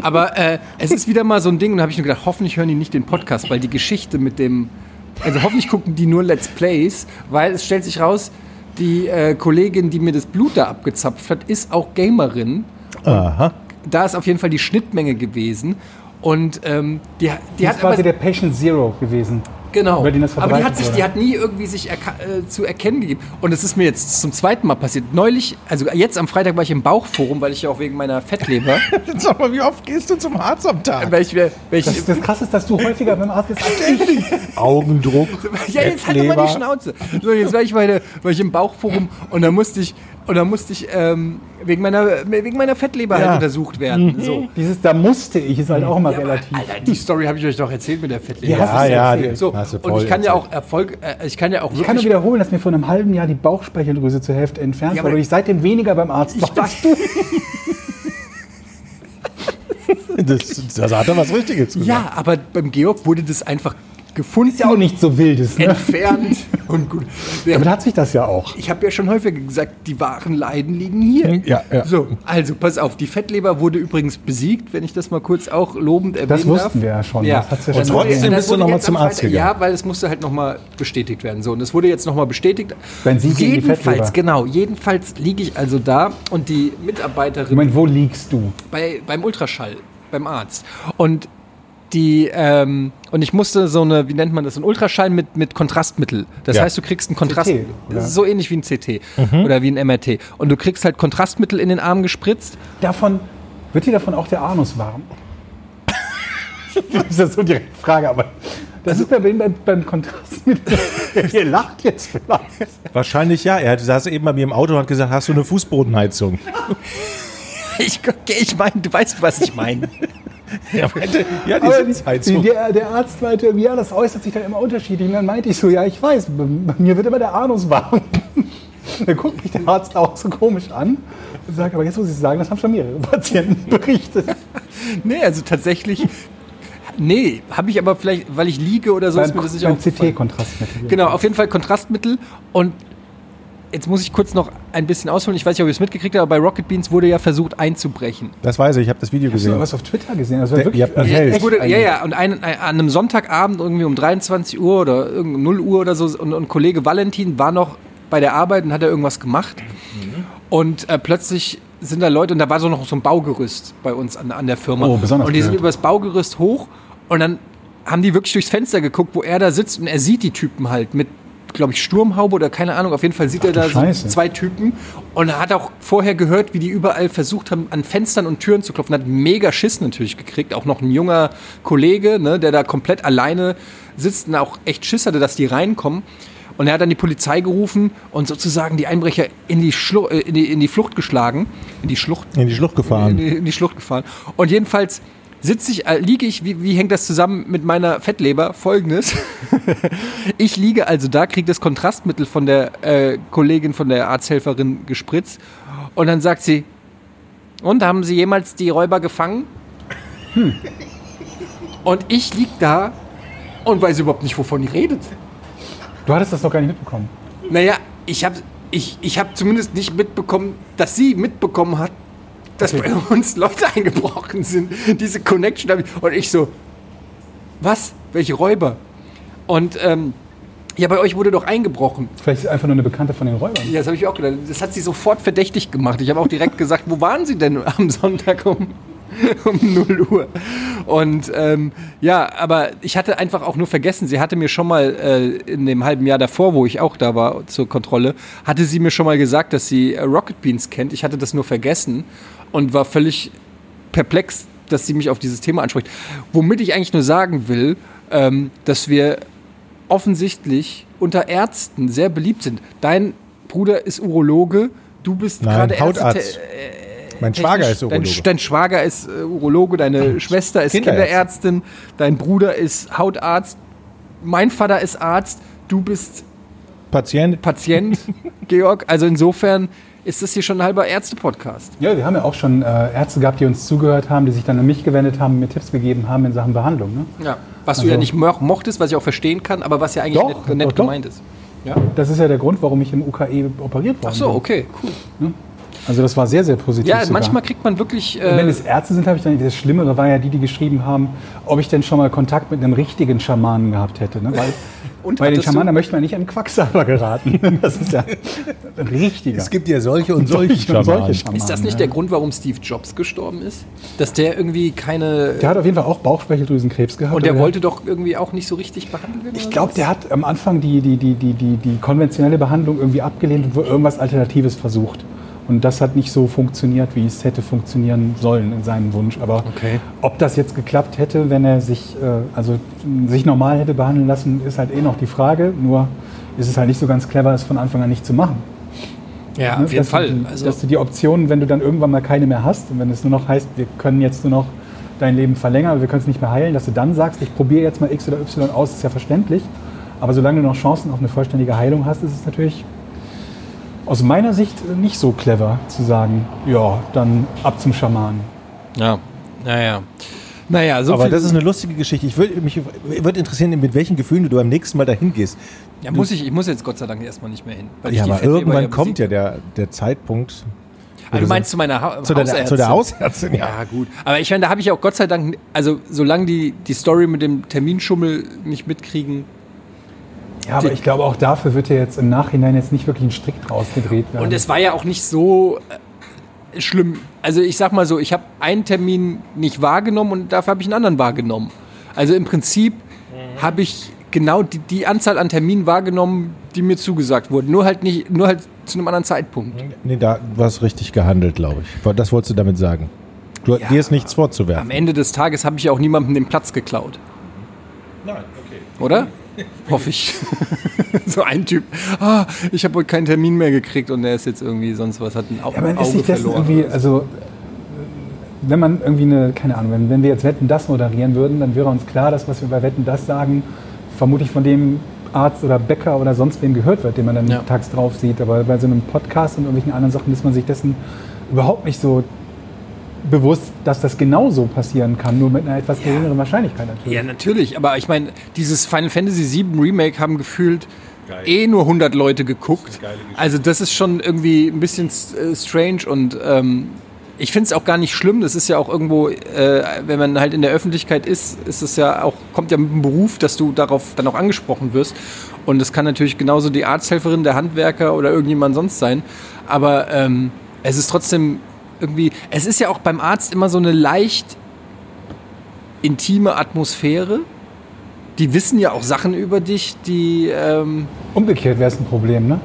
Speaker 2: Aber äh, es ist wieder mal so ein Ding und da habe ich nur gedacht, hoffentlich hören die nicht den Podcast, weil die Geschichte mit dem. Also hoffentlich gucken die nur Let's Plays, weil es stellt sich raus, die äh, Kollegin, die mir das Blut da abgezapft hat, ist auch Gamerin.
Speaker 4: Aha.
Speaker 2: Da ist auf jeden Fall die Schnittmenge gewesen. Und ähm, die, die
Speaker 3: Die
Speaker 2: hat
Speaker 3: ist quasi
Speaker 2: aber,
Speaker 3: der Patient Zero gewesen.
Speaker 2: Genau. Aber die hat sich, die hat nie irgendwie sich erka- äh, zu erkennen gegeben. Und es ist mir jetzt zum zweiten Mal passiert. Neulich, also jetzt am Freitag war ich im Bauchforum, weil ich ja auch wegen meiner Fettleber,
Speaker 4: Sag mal, wie oft gehst du zum Arzt am Tag?
Speaker 2: weil ich, weil ich
Speaker 3: Das, das krasse ist, dass du häufiger beim Arzt bist als ich.
Speaker 4: Augendruck.
Speaker 2: ja, jetzt halt mal die. Schnauze. So, jetzt war ich, bei der, war ich im Bauchforum und da musste ich, und da musste ich ähm, wegen, meiner, wegen meiner Fettleber
Speaker 4: Ja.
Speaker 2: halt untersucht werden. So.
Speaker 3: Dieses da musste ich ist halt auch immer
Speaker 2: Ja, aber,
Speaker 3: relativ.
Speaker 2: Alter, die Story habe ich euch doch erzählt mit der Fettleber.
Speaker 4: Ja, ja, die-
Speaker 2: So,
Speaker 4: hast du
Speaker 2: und
Speaker 4: voll
Speaker 2: ich kann ja auch Erfolg, äh, ich kann ja auch
Speaker 3: Ich kann nur wiederholen, dass mir vor einem halben Jahr die Bauchspeicheldrüse zur Hälfte entfernt
Speaker 2: Ja,
Speaker 3: wurde
Speaker 2: aber-
Speaker 3: und ich seitdem weniger beim Arzt war.
Speaker 2: war.
Speaker 4: Das, das hat er was Richtiges gesagt.
Speaker 2: Ja, aber beim Georg wurde das einfach gefunden,
Speaker 3: Ist ja auch nicht so wildes. Ne?
Speaker 2: entfernt und gut.
Speaker 3: Damit hat sich das ja auch.
Speaker 2: Ich habe ja schon häufiger gesagt, die wahren Leiden liegen hier.
Speaker 4: Ja, ja.
Speaker 2: So, also pass auf, die Fettleber wurde übrigens besiegt, wenn ich das mal kurz auch lobend erwähnen
Speaker 3: Das wussten
Speaker 2: darf.
Speaker 3: wir ja schon.
Speaker 2: Ja.
Speaker 3: Das ja
Speaker 4: Und trotzdem
Speaker 2: das
Speaker 4: bist du
Speaker 2: wurde
Speaker 4: noch mal
Speaker 2: jetzt
Speaker 4: zum Arzt gegangen.
Speaker 2: Ja, weil es musste halt nochmal bestätigt werden. So, und es wurde jetzt nochmal bestätigt.
Speaker 3: Wenn Sie gegen die
Speaker 2: jedenfalls,
Speaker 3: Fettleber.
Speaker 2: genau, jedenfalls liege ich also da und die Mitarbeiterin
Speaker 3: Moment, wo liegst du?
Speaker 2: bei, beim Ultraschall, beim Arzt. Und die, ähm, und ich musste so eine, wie nennt man das, so ein Ultraschall mit, mit Kontrastmittel. Das
Speaker 4: Ja.
Speaker 2: heißt, du kriegst ein Kontrast,
Speaker 3: CT,
Speaker 2: so ähnlich wie ein CT oder wie ein MRT. Und du kriegst halt Kontrastmittel in den Arm gespritzt.
Speaker 3: Davon, wird dir davon auch der Anus warm? das ist so direkt die Frage, aber das ist bei, beim, beim Kontrast mit. Ihr lacht jetzt vielleicht.
Speaker 4: Wahrscheinlich ja. Er saß eben bei mir im Auto und hat gesagt, hast du eine Fußbodenheizung?
Speaker 2: Ich, ich meine, du weißt, was ich meine.
Speaker 4: Meinte, ja, die
Speaker 3: Aber die,
Speaker 4: Sitzheizung.
Speaker 3: der, der Arzt meinte, ja, das äußert sich dann immer unterschiedlich. Und dann meinte ich so, ja, ich weiß, bei mir wird immer der Anus warm. Dann guckt mich der Arzt auch so komisch an und sagt, aber jetzt muss ich sagen, das haben schon mehrere Patienten berichtet.
Speaker 2: nee, also tatsächlich. Nee, habe ich aber vielleicht, weil ich liege oder so, ist mir
Speaker 3: beim
Speaker 2: das nicht
Speaker 3: beim. CT-Kontrastmittel.
Speaker 2: Genau, auf jeden Fall Kontrastmittel. Und jetzt muss ich kurz noch ein bisschen ausholen. Ich weiß nicht, ob ihr es mitgekriegt habt, aber bei Rocket Beans wurde ja versucht einzubrechen.
Speaker 4: Das weiß ich, ich habe das Video
Speaker 3: Hast du
Speaker 4: gesehen.
Speaker 3: was auf Twitter gesehen? Das war
Speaker 4: Ja,
Speaker 3: wirklich
Speaker 4: helft.
Speaker 2: Es
Speaker 3: echt
Speaker 2: wurde, ja, ja, und ein, ein, an einem Sonntagabend irgendwie um 23 Uhr oder irgend- 0 Uhr oder so und, und Kollege Valentin war noch bei der Arbeit und hat er irgendwas gemacht. Und äh, plötzlich sind da Leute, und da war so noch so ein Baugerüst bei uns an, an der Firma.
Speaker 3: Oh, besonders
Speaker 2: und die sind
Speaker 3: blöd.
Speaker 2: übers Baugerüst hoch und dann haben die wirklich durchs Fenster geguckt, wo er da sitzt und er sieht die Typen halt mit, glaube ich, Sturmhaube oder keine Ahnung. Auf jeden Fall sieht er
Speaker 3: du
Speaker 2: da so zwei Typen und er hat auch vorher gehört, wie die überall versucht haben, an Fenstern und Türen zu klopfen. Hat mega Schiss natürlich gekriegt. Auch noch ein junger Kollege, ne, der da komplett alleine sitzt und auch echt Schiss hatte, dass die reinkommen. Und er hat dann die Polizei gerufen und sozusagen die Einbrecher in die, Schlu äh, in die, in die Flucht geschlagen. In die Schlucht
Speaker 4: In die Schlucht
Speaker 2: in
Speaker 4: gefahren.
Speaker 2: die, in die Schlucht gefahren. Und jedenfalls sitze ich, äh, liege ich, wie, wie hängt das zusammen mit meiner Fettleber? Folgendes. ich liege also da, kriege das Kontrastmittel von der äh, Kollegin, von der Arzthelferin gespritzt. Und dann sagt sie, und haben Sie jemals die Räuber gefangen? Und ich lieg da und weiß überhaupt nicht, wovon die redet.
Speaker 3: Du hattest das doch gar nicht mitbekommen.
Speaker 2: Naja, ich habe ich, ich hab zumindest nicht mitbekommen, dass sie mitbekommen hat, dass
Speaker 3: Okay.
Speaker 2: bei uns Leute eingebrochen sind. Diese Connection habe ich. Und ich so, was? Welche Räuber? Und ähm, ja, bei euch wurde doch eingebrochen.
Speaker 3: Vielleicht ist einfach nur eine Bekannte von den Räubern.
Speaker 2: Ja, das habe ich auch gedacht. Das hat sie sofort verdächtig gemacht. Ich habe auch direkt gesagt, wo waren sie denn am Sonntag um, um 0 Uhr? Und ähm, ja, aber ich hatte einfach auch nur vergessen, sie hatte mir schon mal äh, in dem halben Jahr davor, wo ich auch da war zur Kontrolle, hatte sie mir schon mal gesagt, dass sie äh, Rocket Beans kennt. Ich hatte das nur vergessen und war völlig perplex, dass sie mich auf dieses Thema anspricht. Womit ich eigentlich nur sagen will, ähm, dass wir offensichtlich unter Ärzten sehr beliebt sind. Dein Bruder ist Urologe, du bist gerade
Speaker 4: Hautarzt.
Speaker 2: Ärzte-
Speaker 4: Mein Schwager ist
Speaker 2: dein,
Speaker 4: Urologe.
Speaker 2: dein Schwager ist äh, Urologe, deine Schwester ist
Speaker 4: Kinderärztin.
Speaker 2: Kinderärztin, dein Bruder ist Hautarzt, mein Vater ist Arzt, du bist
Speaker 4: Patient.
Speaker 2: Patient, Georg. Also insofern ist das hier schon ein halber Ärzte-Podcast.
Speaker 3: Ja, wir haben ja auch schon äh, Ärzte gehabt, die uns zugehört haben, die sich dann an mich gewendet haben, mir Tipps gegeben haben in Sachen Behandlung. Ne?
Speaker 2: Ja. Was du
Speaker 3: Also-
Speaker 2: ja nicht mo mochtest, was ich auch verstehen kann, aber was ja eigentlich
Speaker 3: Doch,
Speaker 2: nett, nett
Speaker 3: doch, doch.
Speaker 2: gemeint ist. Ja.
Speaker 3: Das ist ja der Grund, warum ich im UKE operiert worden
Speaker 2: Ach so,
Speaker 3: bin.
Speaker 2: okay, cool.
Speaker 3: Also das war sehr, sehr positiv.
Speaker 2: Ja,
Speaker 3: sogar.
Speaker 2: manchmal kriegt man wirklich.
Speaker 3: Und wenn
Speaker 2: Äh,
Speaker 3: es Ärzte sind, habe ich dann das Schlimmere war ja die, die geschrieben haben, ob ich denn schon mal Kontakt mit einem richtigen Schamanen gehabt hätte. Ne? Weil
Speaker 2: Und
Speaker 3: bei den Schamanen da möchte man nicht an Quacksalber geraten. Das ist ja ein richtiger.
Speaker 4: Es gibt ja solche und solche
Speaker 3: Solche und
Speaker 4: Schamanen.
Speaker 3: solche Schamanen.
Speaker 2: ist das nicht
Speaker 3: ja.
Speaker 2: der Grund, warum Steve Jobs gestorben ist? Dass der irgendwie keine.
Speaker 3: Der hat auf jeden Fall auch Bauchspeicheldrüsenkrebs gehabt.
Speaker 2: und der wollte doch irgendwie auch nicht so richtig behandelt werden?
Speaker 3: Ich glaube, der hat am Anfang die, die, die, die, die, die konventionelle Behandlung irgendwie abgelehnt und irgendwas Alternatives versucht. Und das hat nicht so funktioniert, wie es hätte funktionieren sollen in seinem Wunsch. Aber
Speaker 2: Okay.
Speaker 3: ob das jetzt geklappt hätte, wenn er sich, äh, also, sich normal hätte behandeln lassen, ist halt eh noch die Frage. Nur ist es halt nicht so ganz clever, es von Anfang an nicht zu machen.
Speaker 2: Ja,
Speaker 3: Ne?
Speaker 2: auf jeden
Speaker 3: dass
Speaker 2: Fall.
Speaker 3: Die-
Speaker 2: Also,
Speaker 3: dass du die Optionen, wenn du dann irgendwann mal keine mehr hast und wenn es nur noch heißt, wir können jetzt nur noch dein Leben verlängern, wir können es nicht mehr heilen, dass du dann sagst, ich probiere jetzt mal X oder Y aus, ist ja verständlich. Aber solange du noch Chancen auf eine vollständige Heilung hast, ist es natürlich aus meiner Sicht nicht so clever zu sagen, ja, dann ab zum Schamanen.
Speaker 2: ja, naja. Naja, so
Speaker 4: Aber das ist eine lustige Geschichte. Ich würde mich würde interessieren, mit welchen Gefühlen du beim nächsten Mal dahin gehst.
Speaker 2: ja, muss ich, ich muss jetzt Gott sei Dank erstmal nicht mehr hin.
Speaker 4: Ja, aber irgendwann
Speaker 2: ja
Speaker 4: kommt ja der, der Zeitpunkt.
Speaker 2: Ah, du meinst zu meiner ha
Speaker 4: zu der,
Speaker 2: Hausärztin?
Speaker 4: zu der Hausärztin, ja.
Speaker 2: Ja, gut. Aber ich meine, da habe ich auch Gott sei Dank, also solange die, die Story mit dem Terminschummel nicht mitkriegen.
Speaker 3: Ja, aber ich glaube, auch dafür wird ja jetzt im Nachhinein jetzt nicht wirklich ein Strick draus gedreht werden.
Speaker 2: Und es war ja auch nicht so äh, schlimm. Also ich sag mal so, ich habe einen Termin nicht wahrgenommen und dafür habe ich einen anderen wahrgenommen. Also im Prinzip habe ich genau die, die Anzahl an Terminen wahrgenommen, die mir zugesagt wurden. Nur halt nicht, nur halt zu einem anderen Zeitpunkt.
Speaker 4: Nee, da war es richtig gehandelt, glaube ich. Das wolltest du damit sagen. Du,
Speaker 2: Ja.
Speaker 4: dir ist nichts vorzuwerfen.
Speaker 2: Am Ende des Tages habe ich ja auch niemandem den Platz geklaut.
Speaker 4: Nein, okay.
Speaker 2: Oder? Hoffe ich. so ein Typ. Ah, ich habe heute keinen Termin mehr gekriegt und der ist jetzt irgendwie sonst was, hat ein Au
Speaker 3: Ja, man ist
Speaker 2: Auge
Speaker 3: dessen
Speaker 2: verloren.
Speaker 3: irgendwie, also wenn man irgendwie eine, keine Ahnung, wenn, wenn wir jetzt Wetten das moderieren würden, dann wäre uns klar, dass was wir bei Wetten das sagen, vermutlich von dem Arzt oder Bäcker oder sonst wem gehört wird, den man dann
Speaker 2: Ja.
Speaker 3: tags drauf sieht. Aber bei so einem Podcast und irgendwelchen anderen Sachen ist man sich dessen überhaupt nicht so bewusst, dass das genauso passieren kann, nur mit einer etwas geringeren Wahrscheinlichkeit natürlich.
Speaker 2: Ja, natürlich, aber ich meine, dieses Final Fantasy VII Remake haben gefühlt eh nur 100 Leute geguckt. Also das ist schon irgendwie ein bisschen äh, strange und ähm, ich finde es auch gar nicht schlimm. Das ist ja auch irgendwo, äh, wenn man halt in der Öffentlichkeit ist, ist es ja auch, kommt ja mit dem Beruf, dass du darauf dann auch angesprochen wirst. Und das kann natürlich genauso die Arzthelferin, der Handwerker oder irgendjemand sonst sein. Aber ähm, es ist trotzdem irgendwie, es ist ja auch beim Arzt immer so eine leicht intime Atmosphäre. Die wissen ja auch Sachen über dich, die. Ähm,
Speaker 3: Umgekehrt wäre es ein Problem, ne?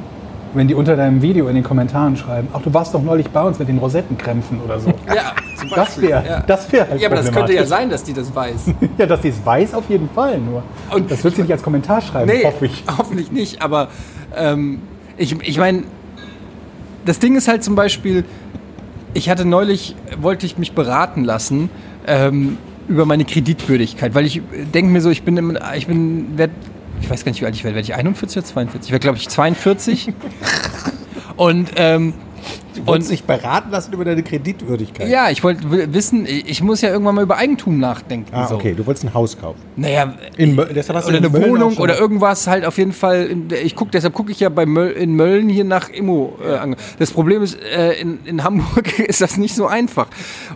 Speaker 3: Wenn die unter deinem Video in den Kommentaren schreiben, ach, du warst doch neulich bei uns mit den Rosettenkrämpfen oder so.
Speaker 2: ja,
Speaker 3: Das wäre
Speaker 2: ja.
Speaker 3: das wär halt
Speaker 2: ja, aber das könnte ja sein, dass die das weiß.
Speaker 3: Ja, dass sie es weiß, auf jeden Fall nur.
Speaker 2: Und
Speaker 3: das wird sie nicht als Kommentar schreiben,
Speaker 2: Nee,
Speaker 3: hoffe ich.
Speaker 2: hoffentlich nicht. Aber ähm, ich, ich meine, das Ding ist halt zum Beispiel, ich hatte neulich, wollte ich mich beraten lassen ähm, über meine Kreditwürdigkeit, weil ich denke mir so, ich bin, im, ich bin, werd, ich weiß gar nicht, wie alt ich werde, werde ich 41 oder 42? Ich werde, glaube ich, 42. Und ähm,
Speaker 1: Du wolltest dich beraten lassen über deine Kreditwürdigkeit.
Speaker 2: ja, ich wollte wissen, ich muss ja irgendwann mal über Eigentum nachdenken.
Speaker 1: Ah,
Speaker 2: so.
Speaker 1: okay, du wolltest ein Haus kaufen.
Speaker 2: Naja,
Speaker 1: In Mö- deshalb hast du
Speaker 2: oder
Speaker 1: in
Speaker 2: eine
Speaker 1: Mölln
Speaker 2: Wohnung oder irgendwas halt auf jeden Fall. Ich guck, deshalb gucke ich ja bei Möll, in Mölln hier nach Immo. Äh, an. Das Problem ist, äh, in, in Hamburg ist das nicht so einfach.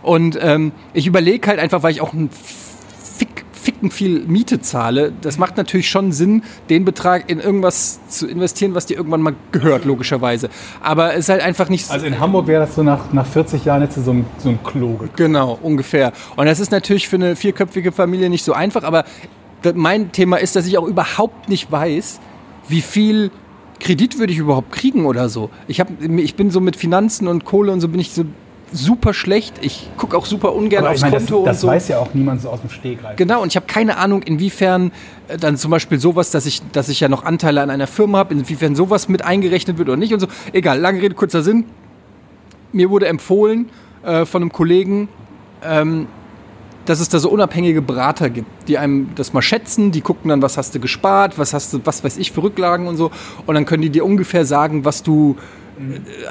Speaker 2: Und ähm, ich überlege halt einfach, weil ich auch ein Fick, ficken viel Miete zahle. Das macht natürlich schon Sinn, den Betrag in irgendwas zu investieren, was dir irgendwann mal gehört, logischerweise. Aber es ist halt einfach nicht so.
Speaker 3: Also in Hamburg wäre das so nach, nach 40 Jahren jetzt so ein, so ein Klo gekommen.
Speaker 2: Genau, ungefähr. Und das ist natürlich für eine vierköpfige Familie nicht so einfach, aber mein Thema ist, dass ich auch überhaupt nicht weiß, wie viel Kredit würde ich überhaupt kriegen oder so. Ich, hab, ich bin so mit Finanzen und Kohle und so bin ich so super schlecht. Ich gucke auch super ungern aufs
Speaker 3: meine, das,
Speaker 2: Konto
Speaker 3: das
Speaker 2: und so.
Speaker 3: weiß ja auch niemand so aus dem Stegreif.
Speaker 2: Genau, und ich habe keine Ahnung, inwiefern äh, dann zum Beispiel sowas, dass ich, dass ich ja noch Anteile an einer Firma habe, inwiefern sowas mit eingerechnet wird oder nicht und so. Egal, lange Rede, kurzer Sinn. Mir wurde empfohlen äh, von einem Kollegen, ähm, dass es da so unabhängige Berater gibt, die einem das mal schätzen, die gucken dann, was hast du gespart, was hast du, was weiß ich für Rücklagen und so. Und dann können die dir ungefähr sagen, was du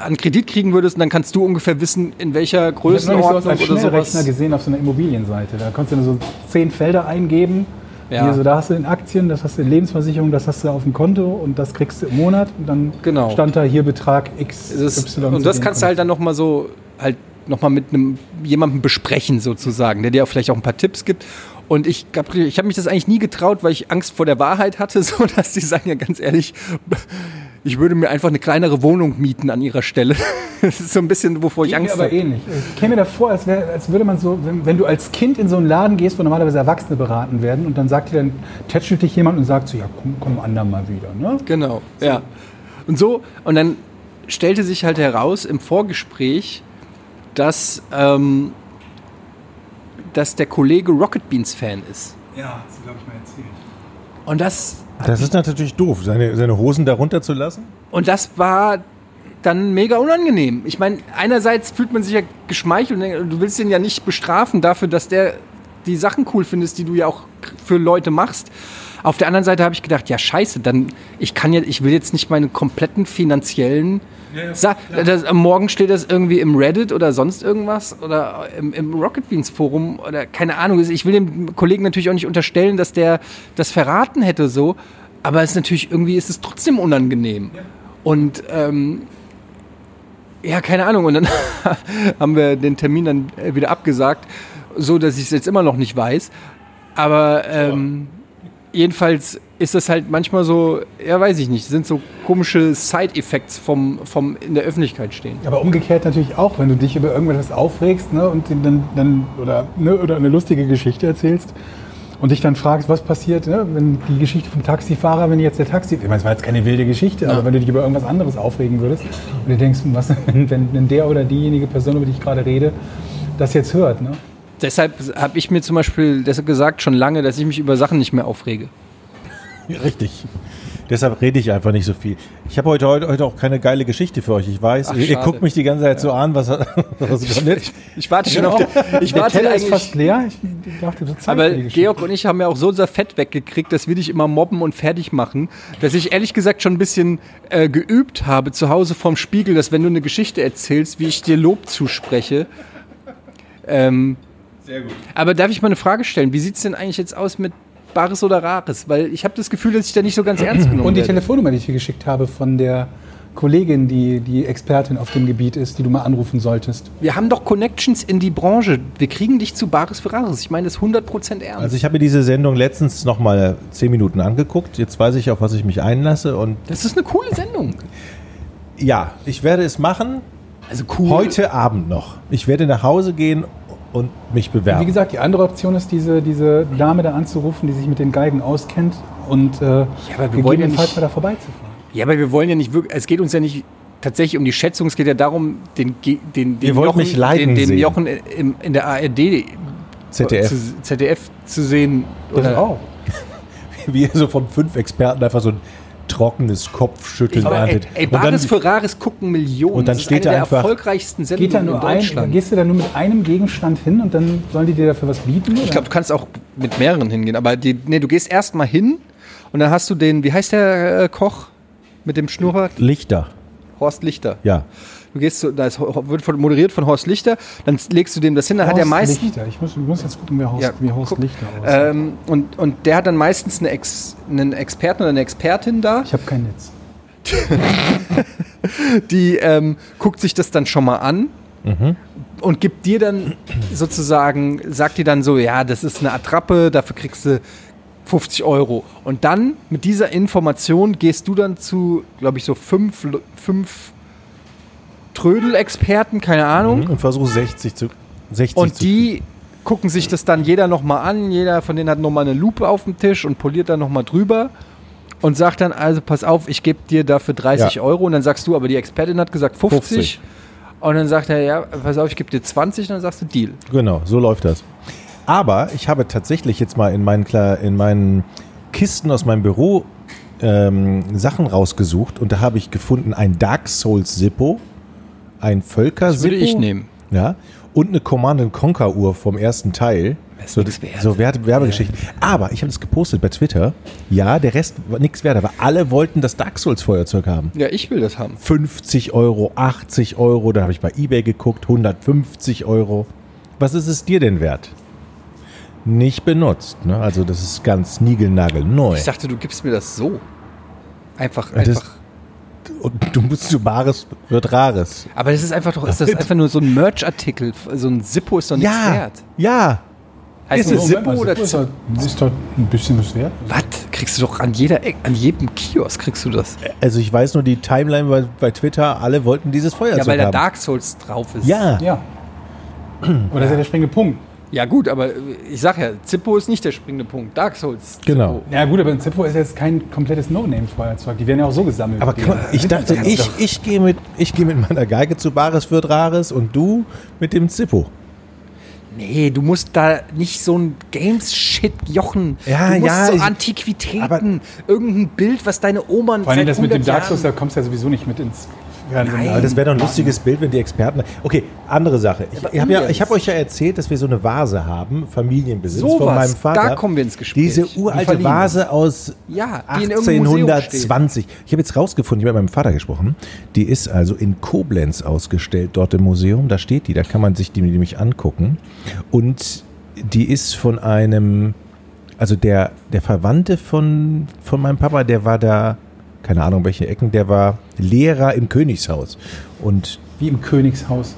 Speaker 2: an Kredit kriegen würdest und dann kannst du ungefähr wissen, in welcher
Speaker 3: Ich habe sowas
Speaker 2: Größenordnung
Speaker 3: als
Speaker 2: oder
Speaker 3: Schnellrechner
Speaker 2: sowas.
Speaker 3: gesehen auf so einer Immobilienseite. Da konntest du nur so zehn Felder eingeben.
Speaker 2: Ja.
Speaker 3: Hier, so, da hast du in Aktien, das hast du in Lebensversicherung, das hast du auf dem Konto und das kriegst du im Monat. Und dann
Speaker 2: Genau.
Speaker 3: stand da hier Betrag X,
Speaker 2: und das kannst du halt dann nochmal so, halt nochmal mit einem jemandem besprechen sozusagen, der dir auch vielleicht auch ein paar Tipps gibt. Und ich habe ich hab mich das eigentlich nie getraut, weil ich Angst vor der Wahrheit hatte, so dass die sagen ja ganz ehrlich, ich würde mir einfach eine kleinere Wohnung mieten an ihrer Stelle. Das ist so ein bisschen, wovor ich
Speaker 3: Geht mir
Speaker 2: Angst
Speaker 3: aber
Speaker 2: habe.
Speaker 3: ähnlich. Ich käme mir da vor, als, wär, als würde man so, wenn, wenn du als Kind in so einen Laden gehst, wo normalerweise Erwachsene beraten werden und dann sagt dir dann, tätschelt dich jemand und sagt so, ja, komm, komm andermal wieder. Ne?
Speaker 2: Genau, ja. Und so, und dann stellte sich halt heraus im Vorgespräch, dass, ähm, dass der Kollege Rocket Beans Fan ist.
Speaker 3: Ja, das glaube ich mal erzählt.
Speaker 2: Und das
Speaker 4: Das ist natürlich doof, seine, seine Hosen darunter zu lassen.
Speaker 2: Und das war dann mega unangenehm. Ich meine, einerseits fühlt man sich ja geschmeichelt und du willst ihn ja nicht bestrafen dafür, dass der die Sachen cool findest, die du ja auch für Leute machst. Auf der anderen Seite habe ich gedacht, ja scheiße, dann ich kann ja, ich will jetzt nicht meine kompletten finanziellen Sa das, am Morgen steht das irgendwie im Reddit oder sonst irgendwas oder im, im Rocket Beans Forum oder keine Ahnung. Ich will dem Kollegen natürlich auch nicht unterstellen, dass der das verraten hätte so, aber es ist natürlich irgendwie ist es trotzdem unangenehm. Und ähm, ja, keine Ahnung. Und dann haben wir den Termin dann äh, wieder abgesagt, so dass ich es jetzt immer noch nicht weiß. Aber ähm, jedenfalls ist das halt manchmal so, ja, weiß ich nicht, sind so komische Side-Effects vom, vom in der Öffentlichkeit stehen.
Speaker 3: Aber umgekehrt natürlich auch, wenn du dich über irgendwas aufregst ne, und dann, dann oder, ne, oder eine lustige Geschichte erzählst und dich dann fragst, was passiert, ne, wenn die Geschichte vom Taxifahrer, wenn jetzt der Taxi, ich meine, es war jetzt keine wilde Geschichte, aber wenn du dich über irgendwas anderes aufregen würdest und du denkst, was, wenn, wenn, wenn der oder diejenige Person, über die ich gerade rede, das jetzt hört, ne?
Speaker 2: Deshalb habe ich mir zum Beispiel deshalb gesagt schon lange, dass ich mich über Sachen nicht mehr aufrege.
Speaker 4: Richtig. Deshalb rede ich einfach nicht so viel. Ich habe heute, heute, heute auch keine geile Geschichte für euch. Ich weiß,
Speaker 2: Ach,
Speaker 4: ihr, ihr guckt mich die ganze Zeit so an, was, was kommt jetzt?
Speaker 2: Ich warte schon auf der, ich
Speaker 3: der
Speaker 2: warte
Speaker 3: ist
Speaker 2: eigentlich,
Speaker 3: fast leer. Ich dachte, so Zeit
Speaker 2: Aber. Georg und ich haben ja auch so unser Fett weggekriegt, dass wir dich immer mobben und fertig machen, dass ich ehrlich gesagt schon ein bisschen äh, geübt habe zu Hause vorm Spiegel, dass wenn du eine Geschichte erzählst, wie ich dir Lob zuspreche. Ähm, Sehr gut. Aber darf ich mal eine Frage stellen? Wie sieht es denn eigentlich jetzt aus mit Bares oder Rares? Weil ich habe das Gefühl, dass ich da nicht so ganz ernst genommen
Speaker 3: Und die
Speaker 2: werde.
Speaker 3: Telefonnummer, die ich dir geschickt habe von der Kollegin, die, die Expertin auf dem Gebiet ist, die du mal anrufen solltest.
Speaker 2: Wir haben doch Connections in die Branche. Wir kriegen dich zu Bares Ferraris. Ich meine das 100% ernst.
Speaker 4: Also ich habe mir diese Sendung letztens noch mal zehn Minuten angeguckt. Jetzt weiß ich, auf was ich mich einlasse. Und
Speaker 2: das ist eine coole Sendung.
Speaker 4: ja, ich werde es machen.
Speaker 2: Also cool.
Speaker 4: Heute Abend noch. Ich werde nach Hause gehen und mich bewerben.
Speaker 3: Wie gesagt, die andere Option ist, diese, diese Dame da anzurufen, die sich mit den Geigen auskennt und äh,
Speaker 2: aber wir wollen ja nicht-
Speaker 3: mal da vorbeizufahren.
Speaker 2: Ja, aber wir wollen ja nicht wirklich, es geht uns ja nicht tatsächlich um die Schätzung, es geht ja darum, den, den, den
Speaker 4: wollt
Speaker 2: Jochen, den, den. Jochen im, in der ARD
Speaker 4: ZDF.
Speaker 2: Zu, ZDF zu sehen.
Speaker 3: Das auch.
Speaker 4: Wie so von fünf Experten einfach so ein trockenes Kopfschütteln
Speaker 2: Aber ey,
Speaker 4: erntet.
Speaker 2: ey,
Speaker 4: Und dann-
Speaker 2: Bares Ferraris gucken Millionen.
Speaker 4: und dann
Speaker 2: Das ist
Speaker 4: steht
Speaker 2: eine
Speaker 4: da
Speaker 2: der
Speaker 4: einfach-
Speaker 2: erfolgreichsten
Speaker 3: Geht
Speaker 2: Sendungen
Speaker 3: da nur
Speaker 2: in
Speaker 3: ein,
Speaker 2: Deutschland.
Speaker 3: gehst du da nur mit einem Gegenstand hin und dann sollen die dir dafür was bieten?
Speaker 2: Ich glaube, du kannst auch mit mehreren hingehen. Aber die, nee, du gehst erst mal hin und dann hast du den, wie heißt der äh, Koch mit dem Schnurrbart?
Speaker 4: Lichter.
Speaker 2: Horst Lichter.
Speaker 4: Ja.
Speaker 2: Du gehst zu, da ist, wird von, moderiert von Horst Lichter, dann legst du dem das hin, dann hat er meistens.
Speaker 3: Lichter. Ich muss, ich muss jetzt gucken, wer Horst,
Speaker 2: Ja,
Speaker 3: wie Horst
Speaker 2: guck.
Speaker 3: Lichter aussieht.
Speaker 2: Ähm, und, und der hat dann meistens eine Ex, einen Experten oder eine Expertin da,
Speaker 3: ich habe kein Netz.
Speaker 2: die ähm, guckt sich das dann schon mal an und gibt dir dann sozusagen, sagt dir dann so, ja, das ist eine Attrappe, dafür kriegst du 50 Euro. Und dann mit dieser Information gehst du dann zu, glaube ich, so fünf, fünf Trödel-Experten, keine Ahnung.
Speaker 4: Und versuch 60 zu 60
Speaker 2: Und
Speaker 4: zu
Speaker 2: die gucken sich das dann jeder nochmal an. Jeder von denen hat nochmal eine Lupe auf dem Tisch und poliert dann nochmal drüber. Und sagt dann, also pass auf, ich gebe dir dafür 30
Speaker 4: Ja.
Speaker 2: Euro. Und dann sagst du, aber die Expertin hat gesagt 50.
Speaker 4: 50.
Speaker 2: Und dann sagt er, ja, pass auf, ich gebe dir 20. Und dann sagst du Deal.
Speaker 4: Genau, so läuft das. Aber ich habe tatsächlich jetzt mal in meinen, in meinen Kisten aus meinem Büro ähm, Sachen rausgesucht und da habe ich gefunden ein Dark Souls Sippo, ein Völker
Speaker 2: Das würde ich nehmen.
Speaker 4: Ja, und eine Command Conquer Uhr vom ersten Teil.
Speaker 2: ist
Speaker 4: So, so Werbe Werbegeschichten. Aber ich habe das gepostet bei Twitter. Ja, der Rest war nichts wert, aber alle wollten das Dark Souls Feuerzeug haben.
Speaker 2: Ja, ich will das haben.
Speaker 4: 50 Euro, 80 Euro, dann habe ich bei eBay geguckt, 150 Euro. Was ist es dir denn wert? Nicht benutzt, ne? Also das ist ganz niegelnagelneu.
Speaker 2: Ich dachte, du gibst mir das so. Einfach,
Speaker 4: Ja, das-
Speaker 2: einfach.
Speaker 4: Und du musst zu Bares wird Rares.
Speaker 2: Aber das ist einfach doch, ist das einfach nur so ein Merch-Artikel? So ein Zippo ist doch nichts
Speaker 4: Ja,
Speaker 2: wert.
Speaker 4: ja.
Speaker 2: Heißt
Speaker 4: Ist
Speaker 2: es Zippo
Speaker 3: Moment mal,
Speaker 2: oder
Speaker 3: Zippo ist doch, ist doch ein bisschen was wert.
Speaker 2: Was? Kriegst du doch an jeder an jedem Kiosk kriegst du das.
Speaker 4: Also ich weiß nur, die Timeline bei, bei Twitter, alle wollten dieses Feuerzeug
Speaker 2: Ja, weil da. Dark Souls drauf ist.
Speaker 4: ja.
Speaker 3: Ja. Das ist ja der springende Punkt.
Speaker 2: Ja gut, aber äh, ich sag ja, Zippo ist nicht der springende Punkt. Dark Souls.
Speaker 4: Genau.
Speaker 2: Zippo.
Speaker 3: Ja gut, aber ein Zippo ist jetzt kein komplettes No-Name-Feuerzeug. Die werden ja auch so gesammelt.
Speaker 4: Aber mal, ich dachte, ich, ich gehe mit, ich gehe mit meiner Geige zu Bares wird Rares und du mit dem Zippo.
Speaker 2: Nee, du musst da nicht so ein Games-Shit jochen.
Speaker 4: Ja,
Speaker 2: du musst
Speaker 4: ja,
Speaker 2: so Antiquitäten, irgendein Bild, was deine Oma
Speaker 3: Vor allem
Speaker 2: seit
Speaker 3: das mit dem
Speaker 2: 100
Speaker 3: Dark Souls, da kommst du ja sowieso nicht mit ins Fernsehen.
Speaker 2: Nein.
Speaker 4: Aber das wäre doch ein lustiges Bild, wenn die Experten. Okay, andere Sache. Ich, ich habe ja, ich hab euch ja erzählt, dass wir so eine Vase haben, Familienbesitz
Speaker 2: Sowas,
Speaker 4: von meinem Vater.
Speaker 2: da kommen wir ins Gespräch.
Speaker 4: Diese
Speaker 2: Die
Speaker 4: uralte Vase aus
Speaker 2: Ja, die in irgendeinem Museum
Speaker 4: 1820. Ich habe jetzt rausgefunden, ich habe mit meinem Vater gesprochen. Die ist also in Koblenz ausgestellt, dort im Museum. Da steht die, da kann man sich die nämlich angucken. Und die ist von einem, also der, der Verwandte von, von meinem Papa, der war da, keine Ahnung welche Ecken, der war Lehrer im Königshaus. Und
Speaker 3: Wie im Königshaus.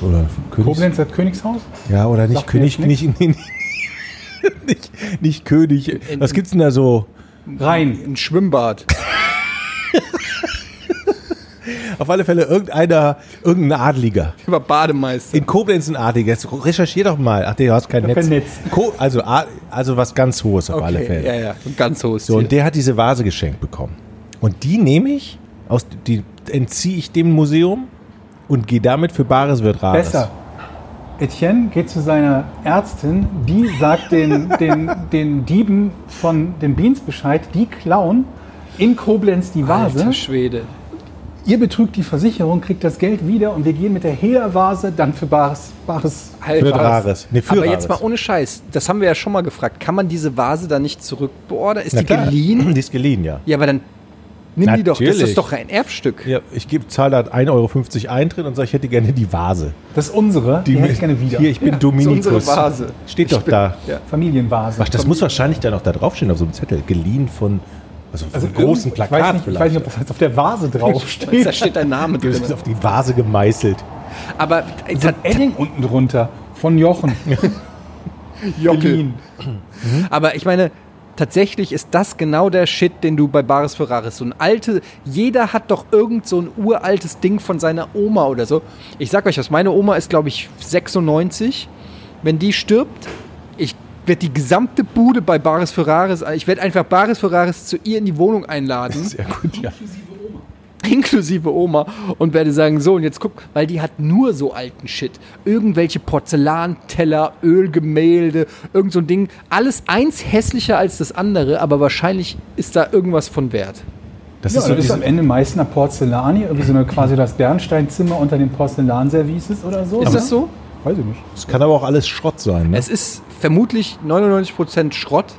Speaker 4: oder Königs,
Speaker 3: Koblenz hat Königshaus?
Speaker 4: Ja, oder nicht
Speaker 3: Sagt
Speaker 4: König, nicht, nicht, nicht, nicht König. Was gibt's denn da so?
Speaker 3: Rein.
Speaker 2: Ein Schwimmbad.
Speaker 4: Auf alle Fälle irgendeiner, irgendein Adliger.
Speaker 2: Über Bademeister.
Speaker 4: In Koblenz ein Adliger. Jetzt recherchier doch mal. Ach, du hast kein
Speaker 3: Ich
Speaker 4: Netz.
Speaker 3: kein Netz.
Speaker 4: Also, also was ganz Hohes auf alle Fälle.
Speaker 2: ja, ja. Und ganz hohes
Speaker 4: So, und der hat diese Vase geschenkt bekommen. Und die nehme ich, aus, die entziehe ich dem Museum und gehe damit für Bares wird Rares.
Speaker 3: Besser. Etienne geht zu seiner Ärztin, die sagt den, den, den Dieben von den Beans Bescheid, die klauen in Koblenz die Vase.
Speaker 2: Alter Schwede.
Speaker 3: Ihr betrügt die Versicherung, kriegt das Geld wieder und wir gehen mit der Hehler-Vase dann für Bares. Bares
Speaker 2: Alter.
Speaker 4: Für Rares. Nee, für
Speaker 2: Aber
Speaker 4: Rares.
Speaker 2: jetzt mal ohne Scheiß. Das haben wir ja schon mal gefragt. Kann man diese Vase dann nicht zurückbeordern? Ist
Speaker 4: Na
Speaker 2: die
Speaker 4: klar.
Speaker 2: geliehen?
Speaker 4: Die ist geliehen, ja.
Speaker 2: Ja, aber dann nimm die doch. Das
Speaker 4: Natürlich.
Speaker 2: ist doch ein Erbstück.
Speaker 4: Ja, ich gebe zahle da 1,50 Euro Eintritt und sage, ich hätte gerne die Vase.
Speaker 3: das ist unsere, die, hätte ich gerne wieder.
Speaker 4: Hier, ich bin
Speaker 2: Das ist
Speaker 4: Dominikus.
Speaker 2: unsere Vase.
Speaker 4: Steht
Speaker 2: Ich
Speaker 4: doch
Speaker 2: bin-
Speaker 4: da.
Speaker 2: Ja.
Speaker 3: Familienvase.
Speaker 4: Ach, das muss wahrscheinlich da noch da draufstehen auf so einem Zettel. Geliehen von Also auf
Speaker 3: Also
Speaker 4: einem großen Plakat
Speaker 3: Ich weiß, nicht, ich
Speaker 4: vielleicht.
Speaker 3: weiß nicht, ob das jetzt auf der Vase draufsteht.
Speaker 2: Da steht dein Name
Speaker 4: Das
Speaker 2: drin.
Speaker 4: ist auf die Vase gemeißelt.
Speaker 2: Aber
Speaker 3: so ein Edding unten drunter von Jochen. Berlin.
Speaker 2: Aber ich meine, tatsächlich ist das genau der Shit, den du bei Baris Ferraris so ein alte, jeder hat doch irgend so ein uraltes Ding von seiner Oma oder so. Ich sag euch was, meine Oma ist glaube ich 96. Wenn die stirbt, ich werde die gesamte Bude bei Baris Ferraris, ich werde einfach Baris Ferraris zu ihr in die Wohnung einladen.
Speaker 4: Sehr gut, ja.
Speaker 2: inklusive Oma und werde sagen, so und jetzt guck, weil die hat nur so alten Shit. Irgendwelche Porzellanteller, Ölgemälde, irgend so ein Ding. Alles eins hässlicher als das andere, aber wahrscheinlich ist da irgendwas von Wert.
Speaker 4: Das
Speaker 3: Ja,
Speaker 4: ist so
Speaker 3: das ist am Ende meist eine Porzellanie, irgendwie so eine quasi das Bernsteinzimmer unter den Porzellanservices oder so.
Speaker 2: Ist
Speaker 3: ne?
Speaker 2: das so?
Speaker 3: Weiß ich nicht.
Speaker 4: es kann aber auch alles Schrott sein. Ne?
Speaker 2: Es ist vermutlich 99% Schrott.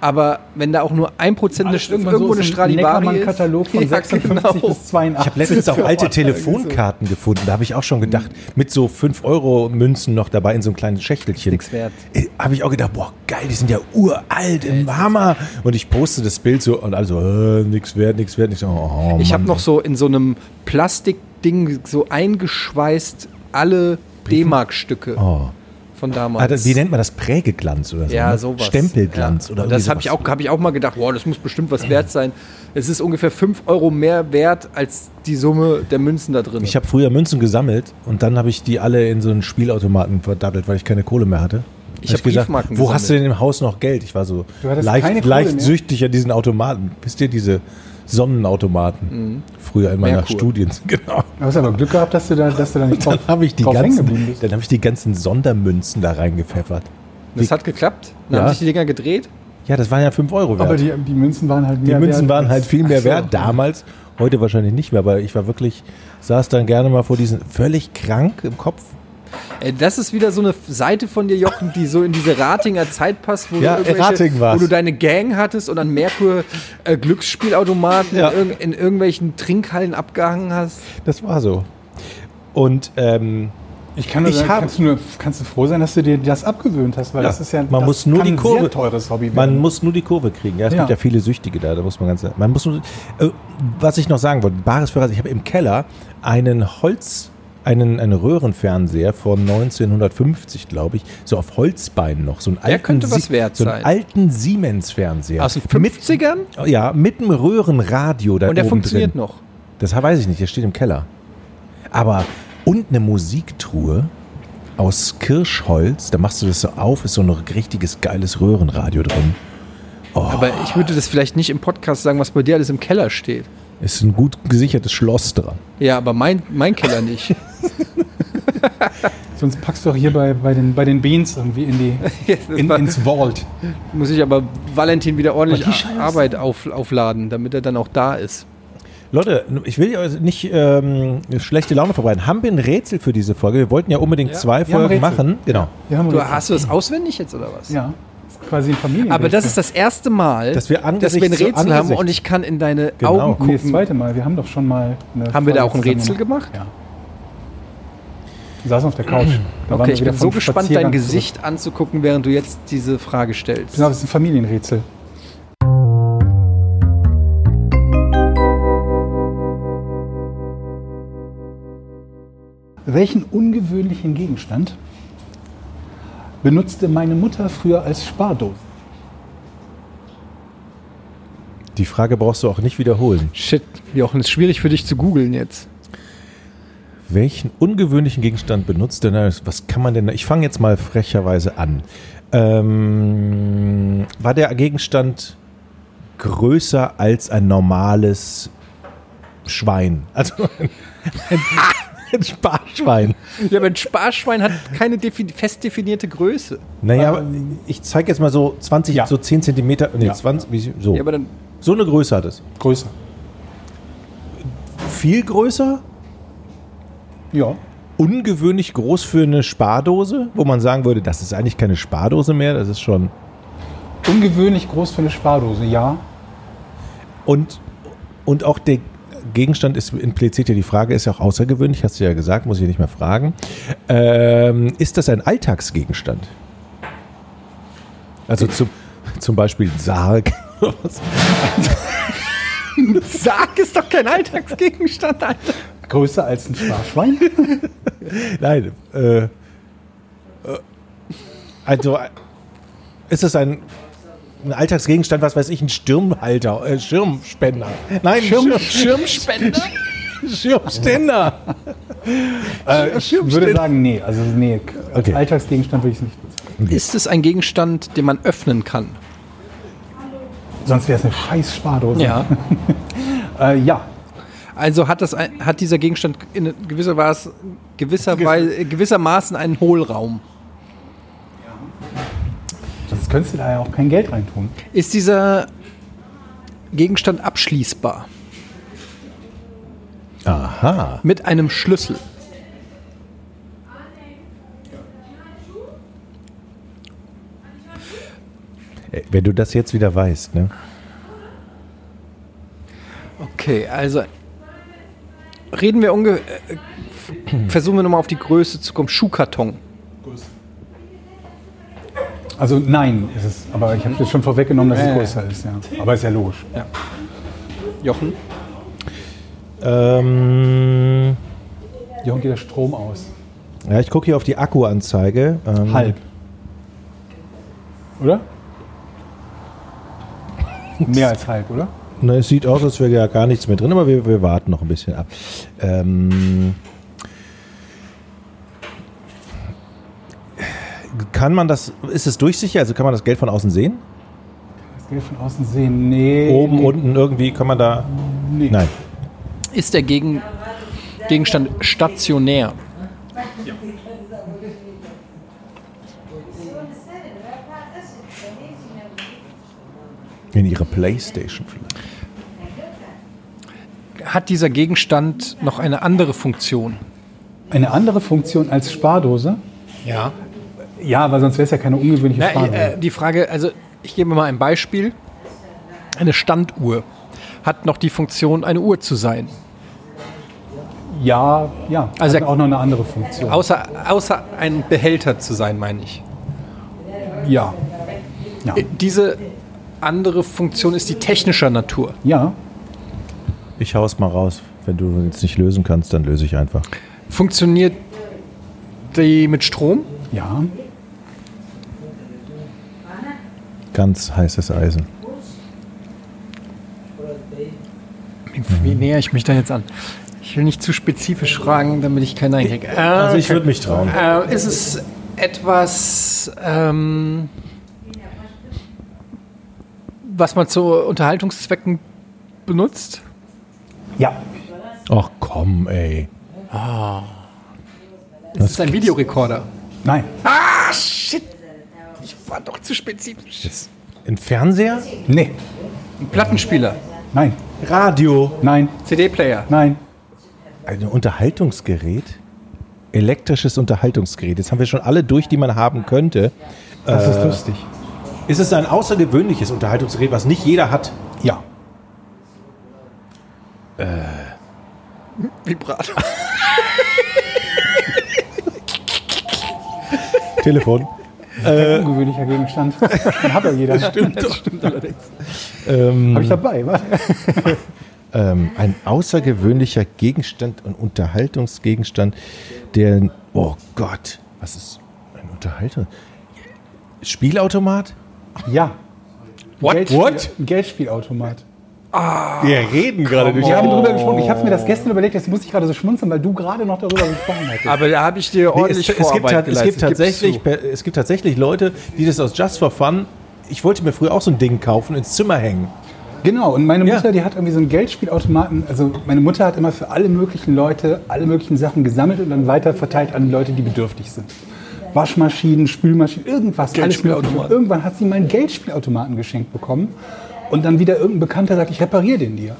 Speaker 2: Aber wenn da auch nur 1% eine,
Speaker 3: Alles irgendwann
Speaker 2: irgendwo
Speaker 3: so
Speaker 2: eine
Speaker 3: ist ein
Speaker 2: Stradivari ist.
Speaker 3: Neckermann-Katalog von
Speaker 2: Ja,
Speaker 3: 56
Speaker 2: genau.
Speaker 3: bis 82.
Speaker 4: Ich habe letztens auch alte Telefonkarten gefunden. Da habe ich auch schon gedacht, mit so 5-Euro-Münzen noch dabei in so einem kleinen Schächtelchen.
Speaker 2: Nix wert.
Speaker 4: Habe ich auch gedacht, boah, geil, die sind ja uralt, im Hammer. Und ich poste das Bild so und also, äh, nix wert, nix wert. Ich, so, oh,
Speaker 2: Ich habe noch so in so einem Plastikding so eingeschweißt alle D-Mark-Stücke
Speaker 4: Oh.
Speaker 2: von damals.
Speaker 4: Ah, das, wie nennt man das? Prägeglanz oder so?
Speaker 2: ja,
Speaker 4: ne?
Speaker 2: sowas.
Speaker 4: Stempelglanz
Speaker 2: ja.
Speaker 4: oder
Speaker 2: Das habe ich, auch- hab ich auch mal gedacht, boah, das muss bestimmt was wert sein. Es ist ungefähr 5 Euro mehr wert als die Summe der Münzen da drin.
Speaker 4: Ich habe früher Münzen gesammelt und dann habe ich die alle in so einen Spielautomaten verdattelt, weil ich keine Kohle mehr hatte.
Speaker 2: Ich
Speaker 4: Hab
Speaker 2: hab Briefmarken
Speaker 4: Wo hast du
Speaker 2: gesammelt.
Speaker 4: denn im Haus noch Geld? Ich war so leicht, leicht süchtig an diesen Automaten. Wisst ihr, diese Sonnenautomaten? Früher in meiner
Speaker 2: Mhm. Merkur.
Speaker 4: Studien. Genau.
Speaker 3: Du hast aber Glück gehabt, dass du da, dass du da nicht
Speaker 4: Dann
Speaker 3: drauf,
Speaker 4: habe ich, die ganzen- dann hab ich die ganzen Sondermünzen da reingepfeffert.
Speaker 2: das hat geklappt. Dann
Speaker 4: Ja.
Speaker 2: haben sich die Dinger gedreht.
Speaker 4: Ja, das waren ja 5 Euro wert.
Speaker 3: Aber die, die Münzen waren halt
Speaker 4: Die
Speaker 3: mehr
Speaker 4: Münzen
Speaker 3: wert
Speaker 4: waren halt viel mehr
Speaker 3: so.
Speaker 4: wert damals. Heute wahrscheinlich nicht mehr, aber ich war wirklich, saß dann gerne mal vor diesen völlig krank im Kopf.
Speaker 2: Äh, Das ist wieder so eine Seite von dir, Jochen, die so in diese Ratinger Zeit passt, wo,
Speaker 4: Ja,
Speaker 2: du,
Speaker 4: Rating
Speaker 2: wo du deine Gang hattest und an Merkur äh, Glücksspielautomaten
Speaker 4: Ja.
Speaker 2: in, irgend- in irgendwelchen Trinkhallen abgehangen hast.
Speaker 4: Das war so. Und ähm,
Speaker 3: Ich kann nur
Speaker 4: Ich
Speaker 3: sagen,
Speaker 4: habe-
Speaker 3: kannst, du nur, kannst du froh sein, dass du dir das abgewöhnt hast, weil
Speaker 4: Ja,
Speaker 3: das ist ja
Speaker 4: man
Speaker 3: das
Speaker 4: muss nur die
Speaker 3: ein
Speaker 4: Kurve-
Speaker 3: sehr teures Hobby
Speaker 4: Man
Speaker 3: werden.
Speaker 4: muss nur die Kurve kriegen. Ja, es
Speaker 3: Ja.
Speaker 4: gibt ja viele Süchtige da, da muss man ganz. Man muss nur, äh, was ich noch sagen wollte, Bares Ferraz, ich habe im Keller einen Holz, einen, einen Röhrenfernseher von 1950, glaube ich, so auf Holzbeinen noch. So einen
Speaker 2: Der
Speaker 4: alten
Speaker 2: könnte was wert
Speaker 4: so einen
Speaker 2: sein.
Speaker 4: alten Siemens-Fernseher.
Speaker 2: Aus den 50ern?
Speaker 4: Ja, mit einem Röhrenradio da
Speaker 2: und der
Speaker 4: oben
Speaker 2: funktioniert
Speaker 4: drin.
Speaker 2: noch.
Speaker 4: Das weiß ich nicht, der steht im Keller. Aber, und eine Musiktruhe aus Kirschholz, da machst du das so auf, ist so ein richtiges geiles Röhrenradio drin.
Speaker 2: Aber ich würde das vielleicht nicht im Podcast sagen, was bei dir alles im Keller steht.
Speaker 4: Ist ein gut gesichertes Schloss dran.
Speaker 2: Ja, aber mein, mein Keller nicht.
Speaker 3: Sonst packst du auch hier bei, bei, den, bei den Beans irgendwie in die, in, ins Vault.
Speaker 2: Muss ich aber Valentin wieder ordentlich Arbeit auf, aufladen, damit er dann auch da ist.
Speaker 4: Leute, ich will ja nicht ähm, schlechte Laune verbreiten. Haben wir ein Rätsel für diese Folge? Wir wollten ja unbedingt
Speaker 2: Ja,
Speaker 4: zwei Folgen machen. Genau.
Speaker 2: Du, hast du das auswendig jetzt oder was?
Speaker 3: Ja, quasi ein Familien.
Speaker 2: Aber das ist das erste Mal,
Speaker 4: Dass wir
Speaker 2: dass wir ein
Speaker 4: Angesicht
Speaker 2: Rätsel haben
Speaker 4: Angesicht-
Speaker 2: und ich kann in deine
Speaker 4: Genau.
Speaker 2: Augen
Speaker 3: Nee, das
Speaker 2: gucken.
Speaker 3: zweite Mal. Wir haben doch schon mal. eine
Speaker 2: Haben wir da auch ein Rätsel gemacht?
Speaker 3: Ja. Wir saßen auf der Couch. Da
Speaker 2: Okay, ich bin so gespannt, dein Gesicht anzugucken, während du jetzt diese Frage
Speaker 3: Zurück.
Speaker 2: stellst.
Speaker 3: Genau, das ist ein Familienrätsel. Welchen ungewöhnlichen Gegenstand benutzte meine Mutter früher als Spardose?
Speaker 4: Die Frage brauchst du auch nicht wiederholen.
Speaker 2: Shit, Jochen, ist schwierig für dich zu googeln jetzt.
Speaker 4: Welchen ungewöhnlichen Gegenstand benutzt denn? Was kann man denn? Ich fange jetzt mal frecherweise an. Ähm, war der Gegenstand größer als ein normales Schwein? Also ein, ein, ein Sparschwein.
Speaker 2: Ja, aber ein Sparschwein hat keine defi fest definierte Größe.
Speaker 4: Naja, ich zeige jetzt mal so 20,
Speaker 3: Ja.
Speaker 4: so 10 Zentimeter, nee,
Speaker 3: Ja.
Speaker 4: 20, wie, so.
Speaker 2: Ja, aber dann.
Speaker 4: so eine Größe hat es.
Speaker 3: Größer.
Speaker 4: Viel größer,
Speaker 3: Ja.
Speaker 4: ungewöhnlich groß für eine Spardose, wo man sagen würde, das ist eigentlich keine Spardose mehr, das ist schon
Speaker 3: Ungewöhnlich groß für eine Spardose, ja.
Speaker 4: Und, und auch der Gegenstand ist impliziert ja die Frage, ist ja auch außergewöhnlich, hast du ja gesagt, muss ich nicht mehr fragen. Ähm, ist das ein Alltagsgegenstand? Also zum, zum Beispiel ein Sarg
Speaker 2: Sag, ist doch kein Alltagsgegenstand, Alter.
Speaker 3: Größer als ein Sparschwein?
Speaker 4: Nein. Äh, also äh, ist es ein, ein Alltagsgegenstand, was weiß ich, ein Stirnhalter, äh, Schirmspender. Nein, Schirm,
Speaker 2: Schirmspender?
Speaker 4: Schirmständer.
Speaker 3: äh, ich würde sagen, nee. Also nee, als
Speaker 4: Okay.
Speaker 3: Alltagsgegenstand würde ich es nicht beziehen.
Speaker 2: Ist es ein Gegenstand, den man öffnen kann?
Speaker 3: Sonst wäre es eine scheiß Spardose.
Speaker 2: Ja.
Speaker 3: Äh, ja.
Speaker 2: Also hat, das ein, hat dieser Gegenstand in gewisser Weise, gewisser Weise, gewissermaßen einen Hohlraum.
Speaker 3: Könntest du da ja auch kein Geld reintun.
Speaker 2: Ist dieser Gegenstand abschließbar
Speaker 4: Aha.
Speaker 2: mit einem Schlüssel?
Speaker 4: Äh, Wenn du das jetzt wieder weißt, ne?
Speaker 2: Okay, also reden wir ungefähr. Äh, versuchen wir nochmal auf die Größe zu kommen. Schuhkarton.
Speaker 3: Also nein, ist es. Aber ich habe jetzt schon vorweggenommen, dass
Speaker 2: Ja,
Speaker 3: es
Speaker 2: ja.
Speaker 3: größer ist. Ja. Aber ist ja logisch.
Speaker 2: Jochen?
Speaker 4: Ähm,
Speaker 3: Jochen geht der Strom aus.
Speaker 4: ja, ich gucke hier auf die Akkuanzeige. Ähm,
Speaker 3: Halb. Oder? Mehr als halb, oder?
Speaker 4: Na, es sieht aus, als wäre ja gar nichts mehr drin, aber wir, wir warten noch ein bisschen ab. Ähm, kann man das, ist es durchsichtig? Also kann man das Geld von außen sehen?
Speaker 3: Das Geld von außen sehen. Nee.
Speaker 4: Oben,
Speaker 3: nee,
Speaker 4: unten, irgendwie kann man da.
Speaker 3: Nee.
Speaker 4: Nein.
Speaker 2: Ist der Gegen Gegenstand stationär?
Speaker 4: In ihre Playstation vielleicht.
Speaker 2: Hat dieser Gegenstand noch eine andere Funktion?
Speaker 3: Eine andere Funktion als Spardose?
Speaker 2: Ja.
Speaker 3: Ja, weil sonst wäre es ja keine ungewöhnliche
Speaker 2: Na,
Speaker 3: Spardose.
Speaker 2: äh, die Frage, also ich gebe mal ein Beispiel. Eine Standuhr hat noch die Funktion, eine Uhr zu sein.
Speaker 3: ja, ja.
Speaker 2: Also
Speaker 3: hat auch noch eine andere Funktion.
Speaker 2: Außer, außer ein Behälter zu sein, meine ich.
Speaker 3: ja. Ja.
Speaker 2: Äh, Diese andere Funktion ist die technischer Natur.
Speaker 3: ja.
Speaker 4: Ich hau's mal raus. Wenn du jetzt nicht lösen kannst, dann löse ich einfach.
Speaker 2: Funktioniert die mit Strom?
Speaker 3: Ja.
Speaker 4: Ganz heißes Eisen.
Speaker 2: Wie näher ich mich da jetzt an? Ich will nicht zu spezifisch fragen, damit ich keinen Nein kriege. Äh,
Speaker 4: Also ich würde mich trauen.
Speaker 2: Äh, ist es etwas, ähm, was man zu Unterhaltungszwecken benutzt?
Speaker 3: Ja.
Speaker 4: Ach komm, ey.
Speaker 2: Das ist ein Videorekorder.
Speaker 3: Nein.
Speaker 2: Ah, war doch zu spezifisch.
Speaker 4: Ein Fernseher?
Speaker 3: Nee.
Speaker 2: Ein Plattenspieler,
Speaker 3: Nein.
Speaker 4: Radio.
Speaker 3: Nein.
Speaker 2: CD-Player.
Speaker 3: Nein.
Speaker 4: Ein Unterhaltungsgerät? Elektrisches Unterhaltungsgerät. Jetzt haben wir schon alle durch, die man haben könnte.
Speaker 3: Das ist lustig.
Speaker 4: Ist es ein außergewöhnliches Unterhaltungsgerät, was nicht jeder hat?
Speaker 3: Ja.
Speaker 2: Vibrator.
Speaker 4: Telefon.
Speaker 3: Ein ungewöhnlicher Gegenstand. Den hat ja jeder. Stimmt.
Speaker 2: Das stimmt allerdings.
Speaker 4: Ähm,
Speaker 3: Habe ich dabei, was?
Speaker 4: ähm, ein außergewöhnlicher Gegenstand und Unterhaltungsgegenstand, der. Oh Gott, was ist ein Unterhaltung? Spielautomat?
Speaker 3: Ja.
Speaker 2: What?
Speaker 3: Geldspiel,
Speaker 4: What?
Speaker 3: Ein Geldspielautomat.
Speaker 4: Wir reden gerade durch.
Speaker 3: Wir haben drüber gesprochen. Ich habe mir das gestern überlegt, jetzt muss ich gerade so schmunzeln, weil du gerade noch darüber gesprochen hattest.
Speaker 2: Aber da habe ich dir
Speaker 4: Nee,
Speaker 2: ordentlich
Speaker 4: es, es, gibt, es, gibt
Speaker 2: geleistet.
Speaker 4: tatsächlich, es gibt tatsächlich Leute, die das aus Just for Fun. Ich wollte mir früher auch so ein Ding kaufen, ins Zimmer hängen.
Speaker 3: Genau, und meine
Speaker 4: Ja.
Speaker 3: Mutter, die hat irgendwie so einen Geldspielautomaten. Also meine Mutter hat immer für alle möglichen Leute alle möglichen Sachen gesammelt und dann weiter verteilt an Leute, die bedürftig sind. Waschmaschinen, Spülmaschinen, irgendwas. alles irgendwann hat sie meinen Geldspielautomaten geschenkt bekommen. Und dann wieder irgendein Bekannter sagt, ich repariere den dir.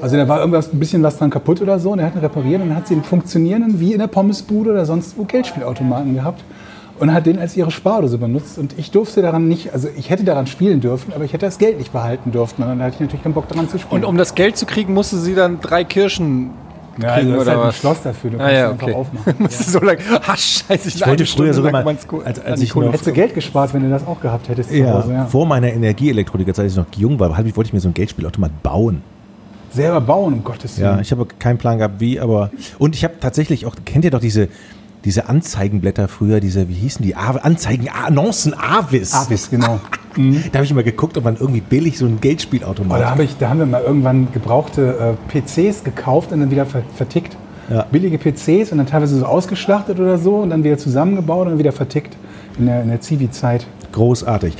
Speaker 3: Also da war irgendwas, ein bisschen was dran kaputt oder so und er hat ihn repariert und dann hat sie einen funktionierenden, wie in der Pommesbude oder sonst wo, Geldspielautomaten gehabt und hat den als ihre Spardose benutzt. Und ich durfte daran nicht, also ich hätte daran spielen dürfen, aber ich hätte das Geld nicht behalten dürfen. Und dann hatte ich natürlich keinen Bock daran zu spielen.
Speaker 2: Und um das Geld zu kriegen, musste sie dann drei Kirschen
Speaker 3: Ja, also
Speaker 2: oder
Speaker 3: halt ein? Schloss dafür. Du
Speaker 2: Ah,
Speaker 3: kannst
Speaker 2: ja,
Speaker 3: es einfach
Speaker 2: okay.
Speaker 3: aufmachen.
Speaker 2: Musst du so lange. Ach, scheiße, ich,
Speaker 4: Ich wollte früher sogar mal, als, als ich noch,
Speaker 3: Hättest du Geld gespart, wenn du das auch gehabt hättest
Speaker 4: ja,
Speaker 3: Hause. Ja.
Speaker 4: vor meiner Energieelektroniker-Zeit, als ich noch jung war, wollte ich mir so ein Geldspielautomat bauen.
Speaker 3: Selber bauen, um Gottes Willen.
Speaker 4: Ja, ich habe keinen Plan gehabt, wie, aber. Und ich habe tatsächlich auch, kennt ihr doch diese, diese Anzeigenblätter früher, diese, wie hießen die? Anzeigen, Annoncen Avis.
Speaker 3: Avis, genau.
Speaker 4: Da habe ich immer geguckt, ob man irgendwie billig so ein
Speaker 3: Oh,
Speaker 4: Geldspielautomat
Speaker 3: da, hab ich, da haben wir mal irgendwann gebrauchte äh, PCs gekauft und dann wieder ver vertickt.
Speaker 4: Ja.
Speaker 3: Billige PCs und dann teilweise so ausgeschlachtet oder so und dann wieder zusammengebaut und dann wieder vertickt in der, in der Zivi-Zeit.
Speaker 4: Großartig.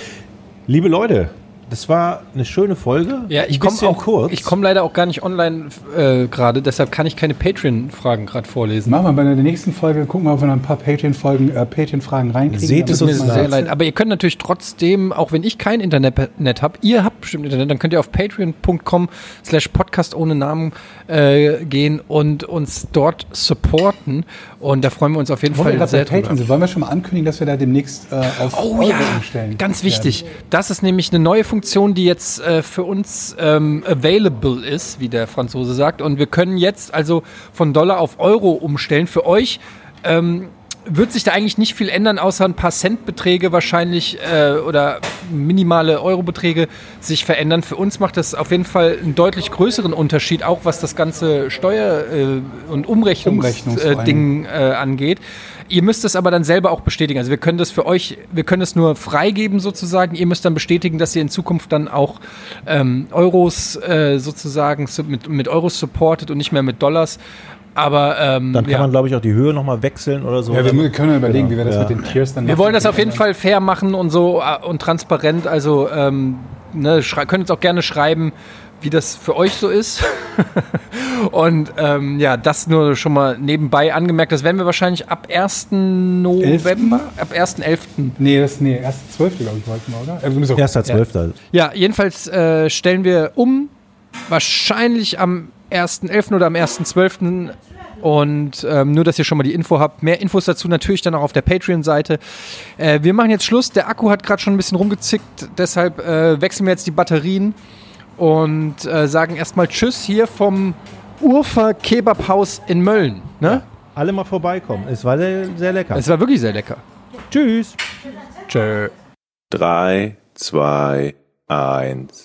Speaker 4: Liebe Leute, das war eine schöne Folge.
Speaker 2: Ja, ich
Speaker 4: Ein
Speaker 2: komme
Speaker 4: bisschen
Speaker 2: auch.
Speaker 4: kurz.
Speaker 2: Ich komme leider auch gar nicht online äh, gerade, deshalb kann ich keine Patreon-Fragen gerade vorlesen.
Speaker 3: Machen wir bei der nächsten Folge, gucken wir, ob wir noch ein paar Patreon-Folgen, äh, Patreon-Fragen reinkriegen.
Speaker 4: Seht es uns
Speaker 2: sehr leid. Aber ihr könnt natürlich trotzdem, auch wenn ich kein Internet habe, ihr habt bestimmt Internet, dann könnt ihr auf patreon.com slash podcast ohne Namen äh, gehen und uns dort supporten. Und da freuen wir uns auf jeden
Speaker 3: Wo wir
Speaker 2: Fall sehr
Speaker 3: Patreon
Speaker 2: drüber.
Speaker 3: sind, wollen wir schon mal ankündigen, dass wir da demnächst äh, auf
Speaker 2: Oh
Speaker 3: Euro
Speaker 2: ja,
Speaker 3: umstellen.
Speaker 2: ganz wichtig. Das ist nämlich eine neue Funktion, die jetzt äh, für uns ähm, available ist, wie der Franzose sagt. Und wir können jetzt also von Dollar auf Euro umstellen. Für euch ähm, wird sich da eigentlich nicht viel ändern, außer ein paar Centbeträge wahrscheinlich äh, oder minimale Eurobeträge sich verändern. Für uns macht das auf jeden Fall einen deutlich größeren Unterschied, auch was das ganze Steuer- äh, und
Speaker 3: Umrechnungs-
Speaker 2: Umrechnungsding äh, angeht. Ihr müsst es aber dann selber auch bestätigen. Also wir können das für euch, wir können es nur freigeben sozusagen. Ihr müsst dann bestätigen, dass ihr in Zukunft dann auch ähm, Euros äh, sozusagen mit, mit Euros supportet und nicht mehr mit Dollars. Aber ähm,
Speaker 4: Dann kann
Speaker 2: ja.
Speaker 4: man, glaube ich, auch die Höhe nochmal wechseln oder so.
Speaker 3: Ja, wir können ja überlegen, wie wir das
Speaker 4: Ja.
Speaker 3: mit den Tiers dann
Speaker 2: wir
Speaker 3: machen.
Speaker 2: wollen das auf jeden Fall fair machen und so äh, und transparent. Also ähm, ne, könnt uns auch gerne schreiben, wie das für euch so ist. und ähm, ja, das nur schon mal nebenbei angemerkt. Das werden wir wahrscheinlich ab 1. November, ab 1.11.
Speaker 3: Nee, das, nee, erst 12. glaube ich, wollten wir, oder? Wir auch-
Speaker 4: Erster Zwölfter.
Speaker 2: Ja, jedenfalls äh, stellen wir um, wahrscheinlich am 1.11. oder am 1.12. Und ähm, nur, dass ihr schon mal die Info habt. Mehr Infos dazu natürlich dann auch auf der Patreon-Seite. Äh, wir machen jetzt Schluss. Der Akku hat gerade schon ein bisschen rumgezickt. Deshalb äh, wechseln wir jetzt die Batterien und äh, sagen erstmal Tschüss hier vom Urfer Kebabhaus in Mölln. Ne?
Speaker 4: Alle mal vorbeikommen. Es war sehr, sehr lecker.
Speaker 2: Es war wirklich sehr lecker.
Speaker 4: Tschüss.
Speaker 2: Tschö.
Speaker 5: 3, 2, 1.